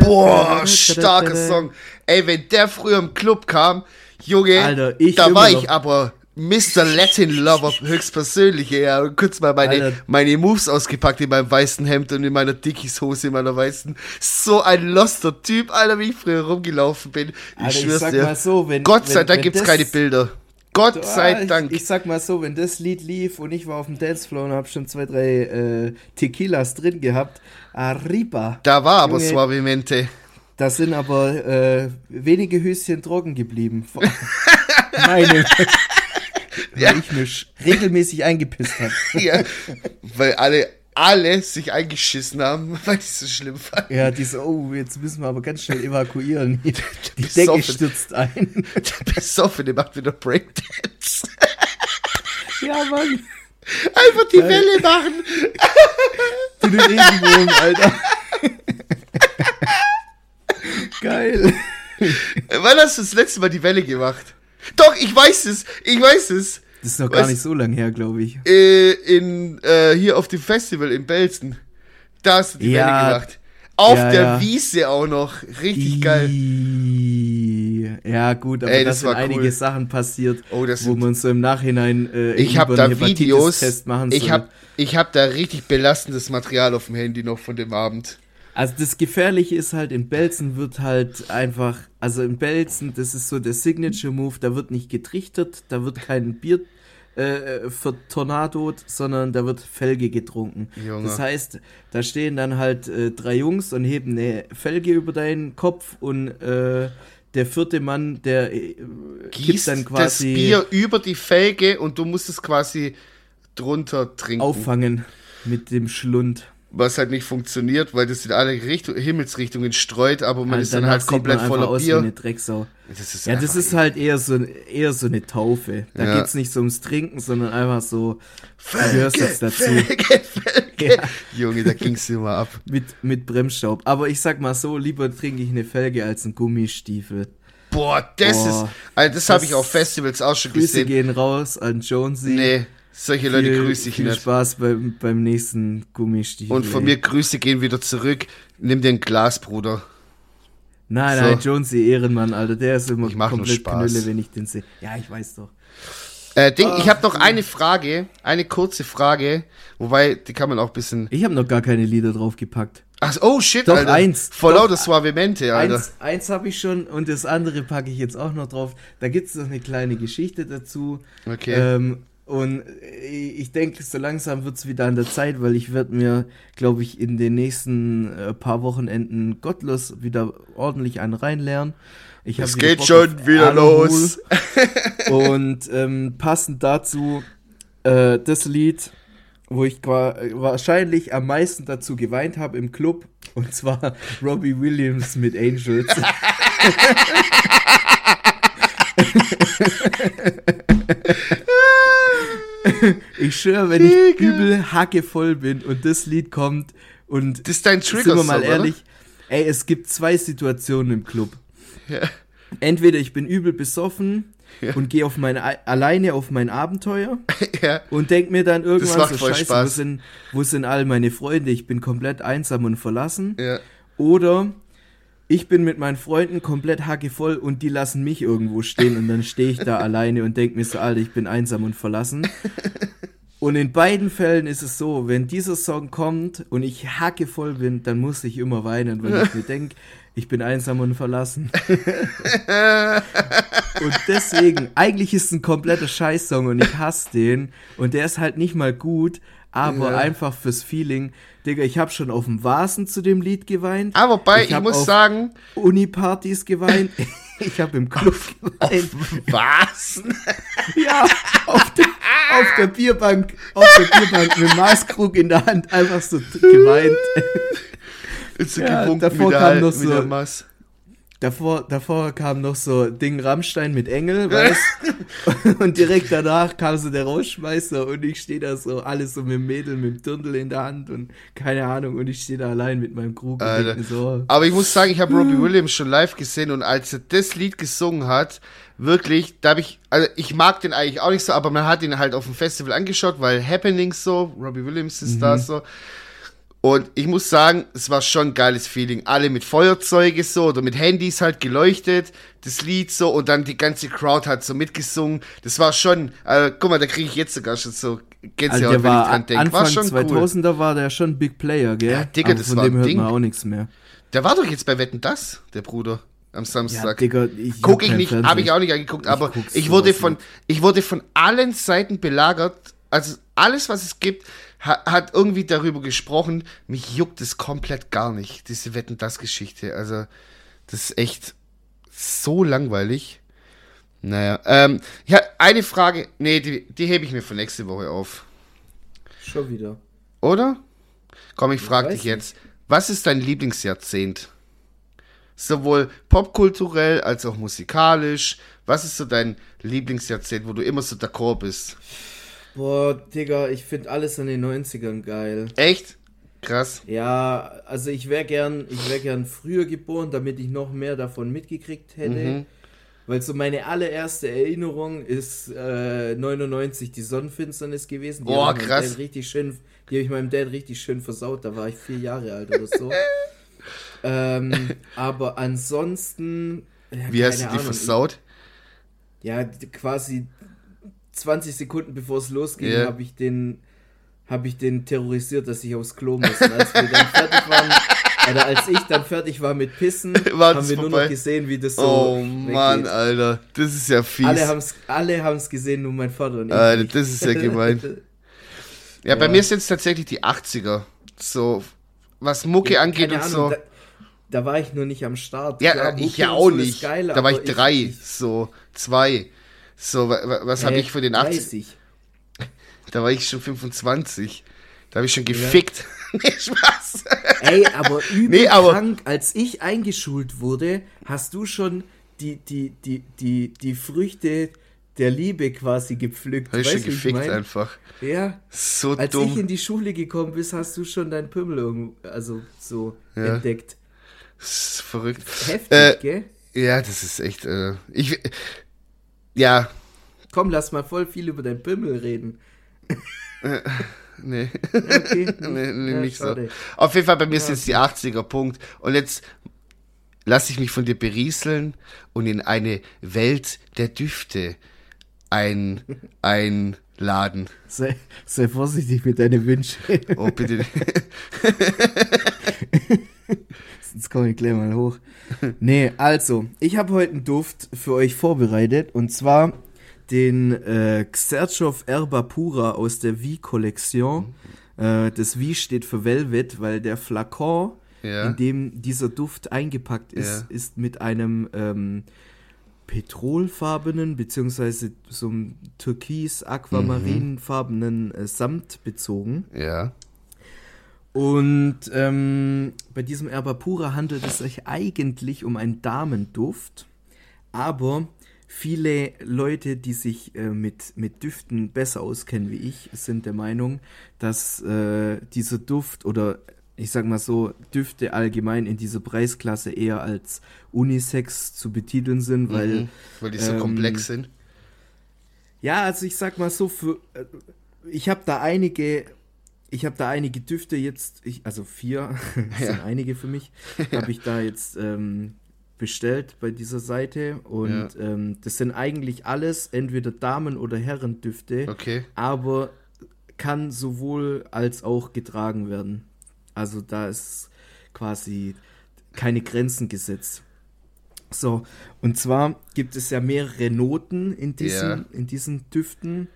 Boah, starker Song. Ey, wenn der früher im Club kam, Junge, Alter, ich da war noch. ich aber Mr. Latin Lover höchstpersönliche. Ja, kurz mal meine, Alter. meine Moves ausgepackt in meinem weißen Hemd und in meiner Dickies-Hose, in meiner weißen. So ein loster Typ, Alter, wie ich früher rumgelaufen bin. Ich Alter, ich schwör's sag dir. so, wenn- Gott sei wenn- Dank wenn gibt's das- keine Bilder. Gott sei Ah, Dank. Ich, ich sag mal so, wenn das Lied lief und ich war auf dem Dancefloor und hab schon zwei, drei äh, Tequilas drin gehabt, arriba. da war aber Junge, Suavemente. Da sind aber äh, wenige Höschen trocken geblieben. Vor- Meine. Weil ich mich regelmäßig eingepisst habe. Ja, weil alle, alle sich eingeschissen haben, weil es so schlimm fand. Ja, diese, oh, jetzt müssen wir aber ganz schnell evakuieren. Die, die. Decke stürzt ein. Der Besoffene macht wieder Breakdance. ja, Mann. Einfach die Geil. Welle machen. Du den Regenbogen, Alter. Geil. Wann hast du das letzte Mal die Welle gemacht? Doch, ich weiß es. Ich weiß es. Das ist noch gar nicht so lang her, glaube ich. Äh, in, äh, hier auf dem Festival in Belzen. Da hast du die Ja. Welle gemacht. Auf Ja, der ja. Wiese auch noch. Richtig geil. Ja, gut, aber Ey, da das sind einige cool. Sachen passiert, Oh, wo man so im Nachhinein äh, Ich habe lieber da Videos. Hepatitis-Test machen Ich soll. habe ich hab da richtig belastendes Material auf dem Handy noch von dem Abend. Also das Gefährliche ist halt, in Belzen wird halt einfach, also in Belzen, das ist so der Signature-Move, da wird nicht getrichtert, da wird kein Bier äh, vertornadot, sondern da wird Felge getrunken. Junge. Das heißt, da stehen dann halt äh, drei Jungs und heben eine Felge über deinen Kopf und äh, der vierte Mann, der äh, Gießt dann das quasi Bier über die Felge und du musst es quasi drunter trinken. auffangen mit dem Schlund. Was halt nicht funktioniert, weil das in alle Richtung, Himmelsrichtungen streut, aber man Halt, ist dann halt komplett voller aus wie Bier. eine Drecksau. Das ist Ja, das ist halt eher so, eher so eine Taufe. Da Ja. geht's nicht so ums Trinken, sondern einfach so, du gehörst Felge, jetzt dazu. Felge, Felge. Ja. Junge, da ging's immer ab. Mit, mit Bremsstaub. Aber ich sag mal so, lieber trinke ich eine Felge als einen Gummistiefel. Boah, das Boah, ist, also das, das habe ich auf Festivals auch schon Grüße gesehen. Grüße gehen raus an Jonesy. Nee, solche Leute viel, grüße ich viel nicht. Spaß beim, beim nächsten Gummistiefel. Und von mir Grüße gehen wieder zurück. Nimm dir ein Glas, Bruder. Nein, so. nein, Jonesy Ehrenmann, Alter, der ist immer ich komplett Knülle, wenn ich den sehe. Ja, ich weiß doch. Äh, Ding, oh, ich habe noch eine Frage, eine kurze Frage, wobei die kann man auch ein bisschen. Ich habe noch gar keine Lieder draufgepackt. Ach, oh shit, doch, Alter. eins. Voll lauter Suavemente, Alter. Eins, eins habe ich schon und das andere packe ich jetzt auch noch drauf. Da gibt es noch eine kleine Geschichte dazu. Okay. Ähm, und ich denke, so langsam wird es wieder an der Zeit, weil ich werde mir, glaube ich, in den nächsten äh, paar Wochenenden gottlos wieder ordentlich einen reinlernen. Ich es geht Bock schon wieder los. und ähm, passend dazu äh, das Lied, wo ich wahrscheinlich am meisten dazu geweint habe im Club. Und zwar Robbie Williams mit Angels. ich schwöre, wenn ich übel hackevoll bin und das Lied kommt und das ist dein Trigger sind wir mal ehrlich, oder? ey, es gibt zwei Situationen im Club. Ja. Entweder ich bin übel besoffen ja. und gehe auf meine alleine auf mein Abenteuer ja. und denk mir dann irgendwann so Scheiße, Spaß. wo sind, wo sind all meine Freunde? Ich bin komplett einsam und verlassen. Ja. Oder ich bin mit meinen Freunden komplett hackevoll und die lassen mich irgendwo stehen und dann stehe ich da alleine und denke mir so, Alter, ich bin einsam und verlassen. Und in beiden Fällen ist es so, wenn dieser Song kommt und ich hackevoll bin, dann muss ich immer weinen, weil ich mir denke, ich bin einsam und verlassen. und deswegen, eigentlich ist es ein kompletter Scheißsong und ich hasse den. Und der ist halt nicht mal gut, aber ja. einfach fürs Feeling. Digga, ich habe schon auf dem Vasen zu dem Lied geweint. Aber wobei, ich, ich muss sagen. Unipartys geweint. ich habe im Club geweint. Was? ja, auf der, auf der Bierbank, auf der Bierbank mit Maßkrug in der Hand einfach so geweint. Ist so ja, davor kam noch so. Davor, davor kam noch so Ding Rammstein mit Engel, weißt Und direkt danach kam so der Rausschmeißer und ich stehe da so, alles so mit dem Mädel, mit dem Dirndl in der Hand und keine Ahnung und ich stehe da allein mit meinem Krug. So. Aber ich muss sagen, ich habe Robbie Williams schon live gesehen und als er das Lied gesungen hat, wirklich, da habe ich, also ich mag den eigentlich auch nicht so, aber man hat ihn halt auf dem Festival angeschaut, weil Happenings so, Robbie Williams ist mhm. da so. Und ich muss sagen, es war schon ein geiles Feeling. Alle mit Feuerzeuge so oder mit Handys halt geleuchtet, das Lied so und dann die ganze Crowd hat so mitgesungen. Das war schon, äh, guck mal, da kriege ich jetzt sogar schon so Gänsehaut, also wenn ich dran denke. Anfang war schon 2000er cool. war der schon Big Player, gell? Ja, Digga, das von war dem hört Ding. man auch nichts mehr. Der war doch jetzt bei Wetten das, der Bruder am Samstag. Ja, Digga, ich Guck ich nicht, habe ich auch nicht angeguckt, aber ich, ich wurde von, ich wurde von allen Seiten belagert. Also alles, was es gibt, hat irgendwie darüber gesprochen, mich juckt es komplett gar nicht, diese Wetten das Geschichte. Also, das ist echt so langweilig. Naja, ähm, ja, eine Frage, nee, die, die hebe ich mir für nächste Woche auf. Schon wieder. Oder? Komm, ich, ich frage dich jetzt, was ist dein Lieblingsjahrzehnt? Sowohl popkulturell als auch musikalisch. Was ist so dein Lieblingsjahrzehnt, wo du immer so d'accord bist? Boah, Digga, ich finde alles in den 90ern geil. Echt? Krass. Ja, also ich wäre gern, ich wäre gern früher geboren, damit ich noch mehr davon mitgekriegt hätte. Mhm. Weil so meine allererste Erinnerung ist äh, 99 die Sonnenfinsternis gewesen. Die Boah, krass. Richtig schön, die habe ich meinem Dad richtig schön versaut. Da war ich vier Jahre alt oder so. ähm, aber ansonsten. Ja, Wie hast du die Ahnung, versaut? Ja, quasi 20 Sekunden bevor es losging, yeah. habe ich den habe ich den terrorisiert, dass ich aufs Klo muss. Und als wir dann fertig waren, oder als ich dann fertig war mit Pissen, War's haben wir vorbei? nur noch gesehen, wie das so. Oh Mann, Alter, das ist ja fies. Alle haben es alle haben's gesehen, nur mein Vater und ich. Alter, das ist ja gemein. ja, ja, bei mir sind es tatsächlich die 80er. So, was Mucke ja, angeht und Ahnung, so. Da, da, war ich nur nicht am Start. Ja, Klar, ich ja auch nicht. Geil, da war ich drei, ich, so zwei. So, was habe ich für den 80? Da war ich schon 25. Da habe ich schon gefickt. Ja. nee, Spaß. Ey, aber übel nee, aber krank, als ich eingeschult wurde, hast du schon die, die, die, die, die Früchte der Liebe quasi gepflückt. Habe ich schon gefickt ich mein? einfach. Ja. So als dumm. Als ich in die Schule gekommen bin, hast du schon deinen Pimmel also so ja. entdeckt. Das ist verrückt. Heftig, äh, gell? Ja, das ist echt. Äh, ich. Ja. Komm, lass mal voll viel über dein Pimmel reden. Äh, nee. Okay. nee, nee ja, nicht schade. so. Auf jeden Fall, bei mir ja. ist jetzt die 80er Punkt. Und jetzt lasse ich mich von dir berieseln und in eine Welt der Düfte ein, einladen. Sei, sei vorsichtig mit deinen Wünschen. Oh, bitte. Sonst komme ich gleich mal hoch. Nee, also, ich habe heute einen Duft für euch vorbereitet und zwar den äh, Xerchov Erba Pura aus der V-Kollektion. Äh, das V steht für Velvet, weil der Flakon, ja. in dem dieser Duft eingepackt ist, ja. ist mit einem ähm, petrolfarbenen beziehungsweise so einem türkis-aquamarinfarbenen äh, Samt bezogen. Ja. Und ähm, bei diesem Erba Pura handelt es sich eigentlich um einen Damenduft, aber viele Leute, die sich äh, mit, mit Düften besser auskennen wie ich, sind der Meinung, dass äh, dieser Duft oder ich sag mal so, Düfte allgemein in dieser Preisklasse eher als Unisex zu betiteln sind, weil. Mhm, weil die so ähm, komplex sind. Ja, also ich sag mal so, für, äh, ich habe da einige ich habe da einige Düfte jetzt, ich, also vier, ja. sind einige für mich, ja. habe ich da jetzt ähm, bestellt bei dieser Seite und ja. ähm, das sind eigentlich alles entweder Damen- oder Herrendüfte, okay. aber kann sowohl als auch getragen werden. Also da ist quasi keine Grenzen gesetzt. So, und zwar gibt es ja mehrere Noten in diesen, in diesen Düften.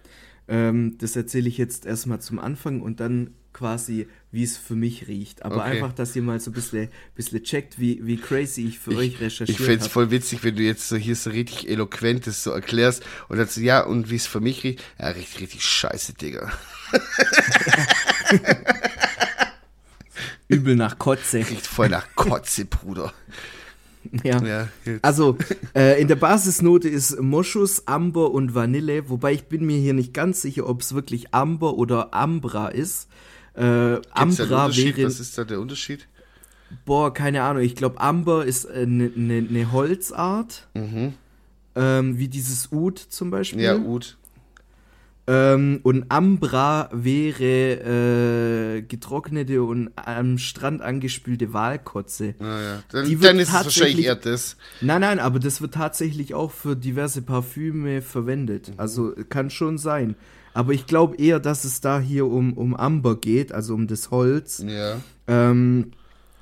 Ähm, das erzähle ich jetzt erstmal zum Anfang und dann quasi, wie es für mich riecht. Aber okay. einfach, dass ihr mal so ein bisschen, bisschen checkt, wie, wie crazy ich für ich, euch recherchiert habe. Ich fände es voll witzig, wenn du jetzt so hier so richtig eloquent das so erklärst und dann so, ja, und wie es für mich riecht. Ja, richtig, richtig scheiße, Digga. Übel nach Kotze. Riecht voll nach Kotze, Bruder. Ja. ja also äh, in der Basisnote ist Moschus, Amber und Vanille, wobei ich bin mir hier nicht ganz sicher, ob es wirklich Amber oder Ambra ist. Äh, Ambra wäre. Was ist da der Unterschied? Boah, keine Ahnung. Ich glaube, Amber ist eine ne, ne Holzart. Mhm. Ähm, wie dieses Ud zum Beispiel. Ja, Ud. Ähm, und Ambra wäre äh, getrocknete und am Strand angespülte Walkotze. Ah, ja. Dann, Die dann ist es wahrscheinlich eher das. Nein, nein, aber das wird tatsächlich auch für diverse Parfüme verwendet. Mhm. Also kann schon sein. Aber ich glaube eher, dass es da hier um, um Amber geht, also um das Holz. Ja. Ähm,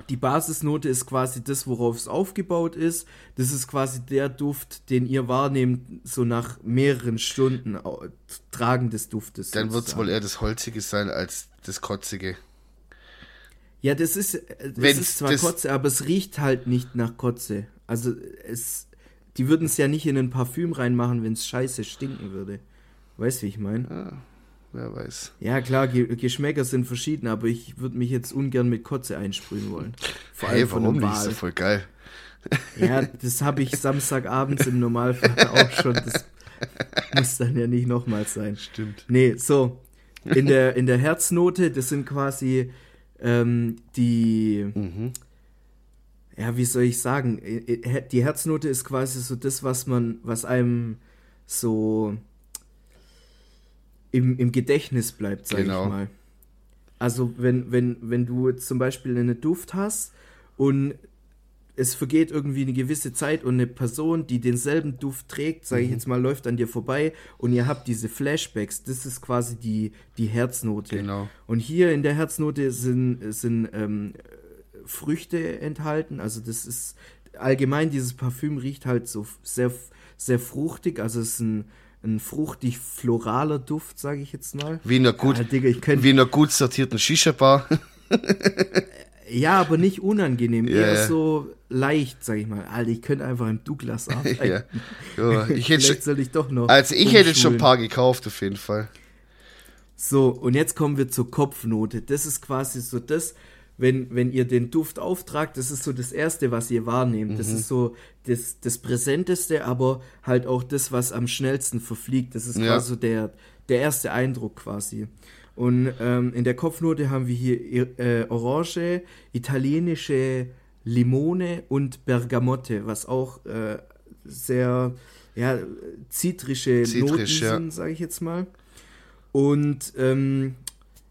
die Basisnote ist quasi das, worauf es aufgebaut ist. Das ist quasi der Duft, den ihr wahrnehmt, so nach mehreren Stunden Tragen des Duftes. Dann wird es wohl eher das Holzige sein als das Kotzige. Ja, das ist, äh, das ist zwar das Kotze, aber es riecht halt nicht nach Kotze. Also es, die würden es ja nicht in ein Parfüm reinmachen, wenn es scheiße stinken würde. Weißt du, wie ich meine? Ja. Wer weiß. Ja, klar, Ge Geschmäcker sind verschieden, aber ich würde mich jetzt ungern mit Kotze einsprühen wollen. Vor allem hey, warum von einem nicht? Ist ja voll geil. Ja, das habe ich Samstagabends im Normalfall auch schon. Das muss dann ja nicht nochmals sein. Stimmt. Nee, so. In der, in der Herznote, das sind quasi ähm, die. Mhm. Ja, wie soll ich sagen? Die Herznote ist quasi so das, was man, was einem so im, im Gedächtnis bleibt, sag genau. ich mal. Also wenn, wenn, wenn du zum Beispiel einen Duft hast und es vergeht irgendwie eine gewisse Zeit und eine Person, die denselben Duft trägt, sage ich mhm. jetzt mal, läuft an dir vorbei und ihr habt diese Flashbacks, das ist quasi die, die Herznote. Genau. Und hier in der Herznote sind, sind ähm, Früchte enthalten, also das ist allgemein, dieses Parfüm riecht halt so sehr, sehr fruchtig, also es ist ein ein fruchtig floraler Duft, sage ich jetzt mal. Wie in einer gut, ja, Digga, wie in einer gut sortierten Shisha-Bar. ja, aber nicht unangenehm, yeah. eher so leicht, sag ich mal. Alter, ich könnte einfach im Douglas arbeiten. ja. ich hätte schon, soll ich doch noch. Also ich hätte schon ein paar gekauft, auf jeden Fall. So, und jetzt kommen wir zur Kopfnote. Das ist quasi so das, wenn, wenn ihr den Duft auftragt, das ist so das Erste, was ihr wahrnehmt. Mhm. Das ist so das, das Präsenteste, aber halt auch das, was am schnellsten verfliegt. Das ist ja. quasi so der, der erste Eindruck quasi. Und ähm, in der Kopfnote haben wir hier äh, Orange, italienische Limone und Bergamotte, was auch äh, sehr ja, zitrische Zitrisch, Noten sind, sage ich jetzt mal. Und ähm,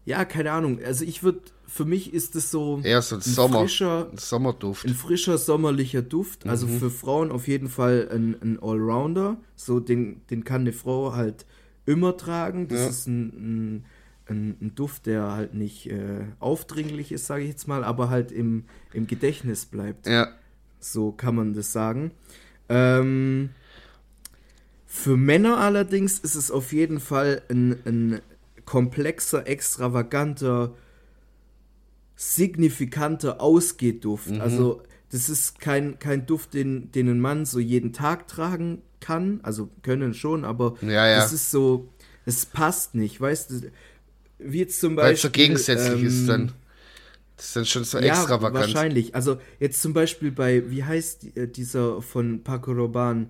ja, keine Ahnung. Also ich würde, für mich ist es so, so ein, ein Sommer, frischer, Sommerduft. Ein frischer sommerlicher Duft. Also mhm. für Frauen auf jeden Fall ein, ein Allrounder. So den, den kann eine Frau halt immer tragen. Das ja. ist ein, ein, Duft, der halt nicht äh, aufdringlich ist, sage ich jetzt mal, aber halt im, im Gedächtnis bleibt. Ja. So kann man das sagen. Ähm, für Männer allerdings ist es auf jeden Fall ein, ein komplexer, extravaganter, signifikanter Ausgehduft. Mhm. Also das ist kein, kein Duft, den, den ein Mann so jeden Tag tragen kann. Also können schon, aber ja, ja. das ist so, es passt nicht, weißt du? Wie jetzt zum Beispiel. Weil es so gegensätzlich ähm, ist dann. Das ist dann schon so ja, extravagant. Wahrscheinlich. Also jetzt zum Beispiel bei, wie heißt äh, dieser von Paco Rabanne?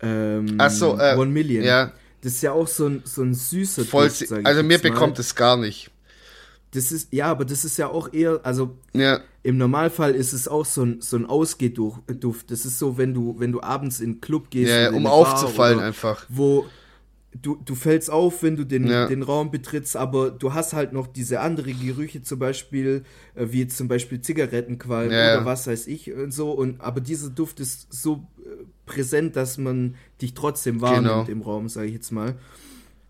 Ähm, Ach so, äh, One Million. Ja. Das ist ja auch so ein, so ein süßer Voll, Duft, Also mir bekommt es gar nicht. Das ist, ja, aber das ist ja auch eher, also ja. im Normalfall ist es auch so ein, so ein Ausgehduft. Das ist so, wenn du, wenn du abends in den Club gehst. Ja, um aufzufallen einfach. Wo, du, du fällst auf, wenn du den, ja. den Raum betrittst, aber du hast halt noch diese andere Gerüche, zum Beispiel, äh, wie zum Beispiel Zigarettenqualm oder was weiß ich und so. Und, aber dieser Duft ist so äh, präsent, dass man dich trotzdem wahrnimmt genau. im Raum, sage ich jetzt mal.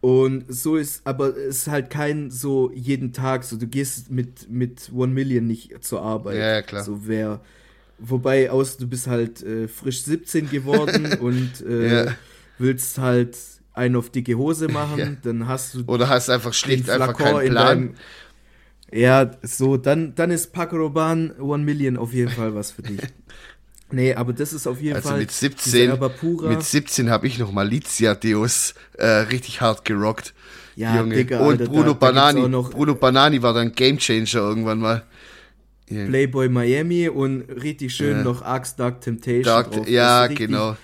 Und so ist, aber es ist halt kein so jeden Tag, so du gehst mit, mit One Million nicht zur Arbeit. Ja, ja klar. So wer, wobei aus, du bist halt äh, frisch 17 geworden und äh, ja. willst halt einen auf dicke Hose machen, ja. dann hast du. Oder hast einfach schlicht einfach keinen Plan. Deinem, ja, so, dann, dann ist Paco Rabanne One Million auf jeden Fall was für dich. Nee, aber das ist auf jeden also Fall. Mit 17, mit 17 habe ich noch Malizia Deus äh, richtig hart gerockt. Ja, Junge. Digga, Und Alter, Bruno da, Banani. Da Bruno Banani war dann Gamechanger irgendwann mal. Yeah. Playboy Miami und richtig schön ja. noch Axe Dark Temptation. Dark, drauf. Ja, richtig, genau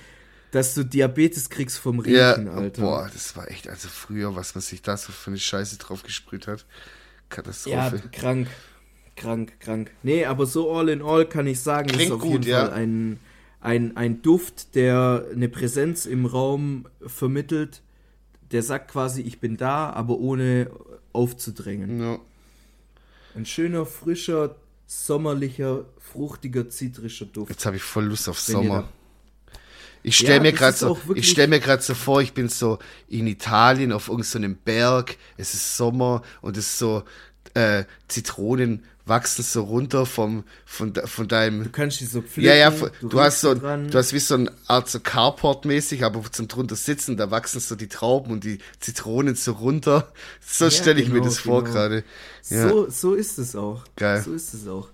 dass du Diabetes kriegst vom Riechen, ja, Alter. Boah, das war echt, also früher, was man sich da so für eine Scheiße drauf gesprüht hat. Katastrophe. Ja, krank. Krank, krank. Nee, aber so all in all kann ich sagen, Klingt ist auf gut, jeden ja. Fall ein, ein, ein Duft, der eine Präsenz im Raum vermittelt. Der sagt quasi, ich bin da, aber ohne aufzudrängen. Ja. Ein schöner, frischer, sommerlicher, fruchtiger, zitrischer Duft. Jetzt habe ich voll Lust auf Sommer. Ich stelle ja, mir gerade so, ich stell mir gerade so vor, ich bin so in Italien auf irgendeinem so Berg, es ist Sommer und es ist so äh, Zitronen wachsen so runter vom von von deinem. Du kannst die so pflücken. Ja ja, du, du hast so, dran. du hast wie so eine Art so Carport mäßig, aber zum drunter sitzen, da wachsen so die Trauben und die Zitronen so runter. So ja, stelle ich genau, mir das vor genau. gerade. Ja. So so ist es auch. Geil. So ist es auch.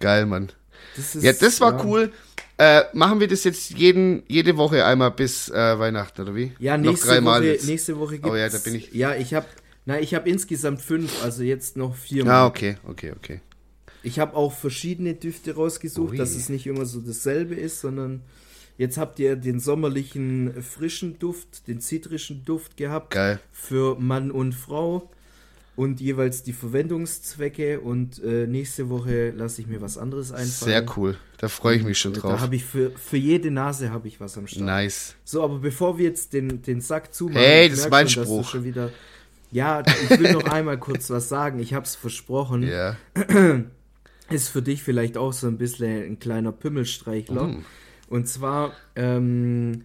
Geil, Mann. Das ist, ja, das war ja. cool. Äh, machen wir das jetzt jeden, jede Woche einmal bis äh, Weihnachten, oder wie? Ja, nächste Noch dreimal Woche, jetzt. nächste Woche gibt's, Oh ja, da bin ich. Ja, ich habe na, ich habe insgesamt fünf, also jetzt noch vier. Ah, okay, okay, okay. Ich habe auch verschiedene Düfte rausgesucht, Ui. dass es nicht immer so dasselbe ist, sondern jetzt habt ihr den sommerlichen frischen Duft, den zitrischen Duft gehabt. Geil. Für Mann und Frau und jeweils die Verwendungszwecke und äh, nächste Woche lasse ich mir was anderes einfallen. Sehr cool, da freue ich mich schon drauf. Da habe ich für, für jede Nase habe ich was am Start. Nice. So, aber bevor wir jetzt den, den Sack zumachen, hey, das ist mein schon, Spruch. Schon wieder, ja, ich will noch einmal kurz was sagen. Ich habe es versprochen. Ja. Ist für dich vielleicht auch so ein bisschen ein kleiner Pümmelstreichler. Mm. Und zwar ähm,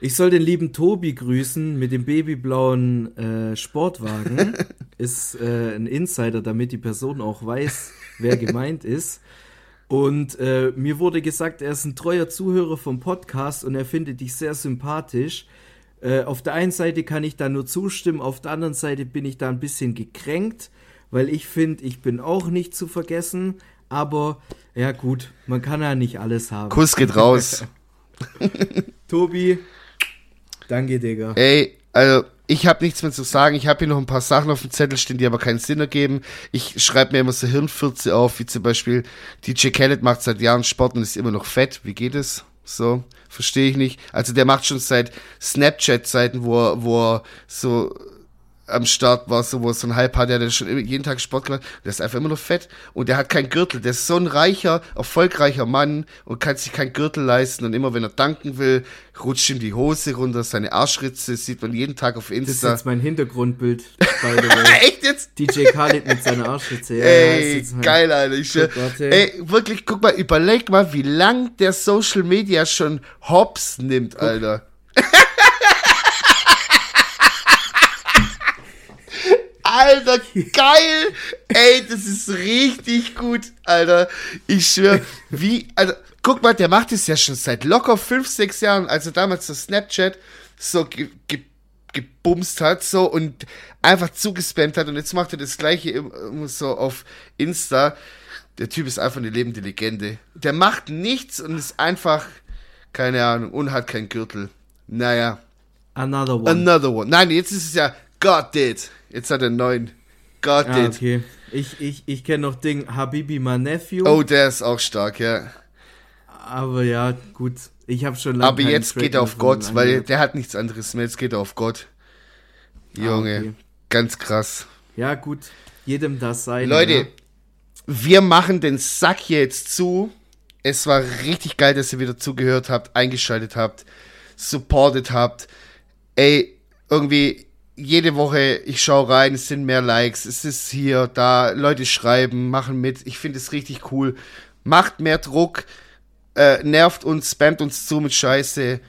ich soll den lieben Tobi grüßen mit dem babyblauen äh, Sportwagen. ist äh, ein Insider, damit die Person auch weiß, wer gemeint ist. Und äh, mir wurde gesagt, er ist ein treuer Zuhörer vom Podcast und er findet dich sehr sympathisch. Äh, auf der einen Seite kann ich da nur zustimmen, auf der anderen Seite bin ich da ein bisschen gekränkt, weil ich finde, ich bin auch nicht zu vergessen. Aber ja gut, man kann ja nicht alles haben. Kuss geht raus. Tobi, Danke, Digga. Ey, also ich habe nichts mehr zu sagen. Ich habe hier noch ein paar Sachen auf dem Zettel stehen, die aber keinen Sinn ergeben. Ich schreibe mir immer so Hirnfürze auf, wie zum Beispiel DJ Khaled macht seit Jahren Sport und ist immer noch fett. Wie geht es? So, verstehe ich nicht. Also der macht schon seit Snapchat-Zeiten, wo er, wo er so am Start war, so wo so ein Hype hat, der hat schon jeden Tag Sport gemacht. Der ist einfach immer noch fett und der hat keinen Gürtel. Der ist so ein reicher, erfolgreicher Mann und kann sich keinen Gürtel leisten und immer wenn er danken will, rutscht ihm die Hose runter, seine Arschritze sieht man jeden Tag auf Insta. Das ist jetzt mein Hintergrundbild. Echt jetzt? DJ Khaled mit seiner Arschritze. Ja, Ey, geil, Alter. Ich schwör, Ey, wirklich, guck mal, überleg mal, wie lang der Social Media schon hops nimmt, guck. Alter. Alter, geil! Ey, das ist richtig gut, Alter. Ich schwör, wie, also, guck mal, der macht es ja schon seit locker 5, 6 Jahren, also damals das Snapchat so ge, ge, gebumst hat, so und einfach zugespammt hat und jetzt macht er das gleiche immer so auf Insta. Der Typ ist einfach eine lebende Legende. Der macht nichts und ist einfach, keine Ahnung, und hat keinen Gürtel. Naja. Another one. Another one. Nein, jetzt ist es ja God did. Jetzt hat er neuen. God ah, did. Okay. Ich, ich, ich kenne noch Ding Habibi, my nephew. Oh, der ist auch stark, ja. Aber ja, gut. Ich habe schon lange Aber jetzt geht er auf Gott, weil der hat nichts anderes mehr. Jetzt geht er auf Gott. Ah, Junge, ah, okay. ganz krass. Ja, gut. Jedem das sein. Leute, ja. wir machen den Sack hier jetzt zu. Es war richtig geil, dass ihr wieder zugehört habt, eingeschaltet habt, supported habt. Ey, irgendwie, jede Woche, ich schaue rein, es sind mehr Likes, es ist hier, da, Leute schreiben, machen mit. Ich finde es richtig cool. Macht mehr Druck, äh, nervt uns, spamt uns zu mit Scheiße,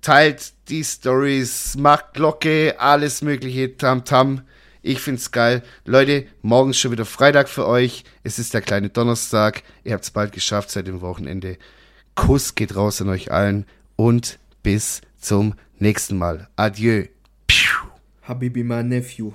teilt die Stories, macht Glocke, alles mögliche, tam tam. Ich find's geil. Leute, morgen schon wieder Freitag für euch. Es ist der kleine Donnerstag. Ihr habt's bald geschafft seit dem Wochenende. Kuss geht raus an euch allen und bis zum nächsten Mal. Adieu. Habibi, my nephew.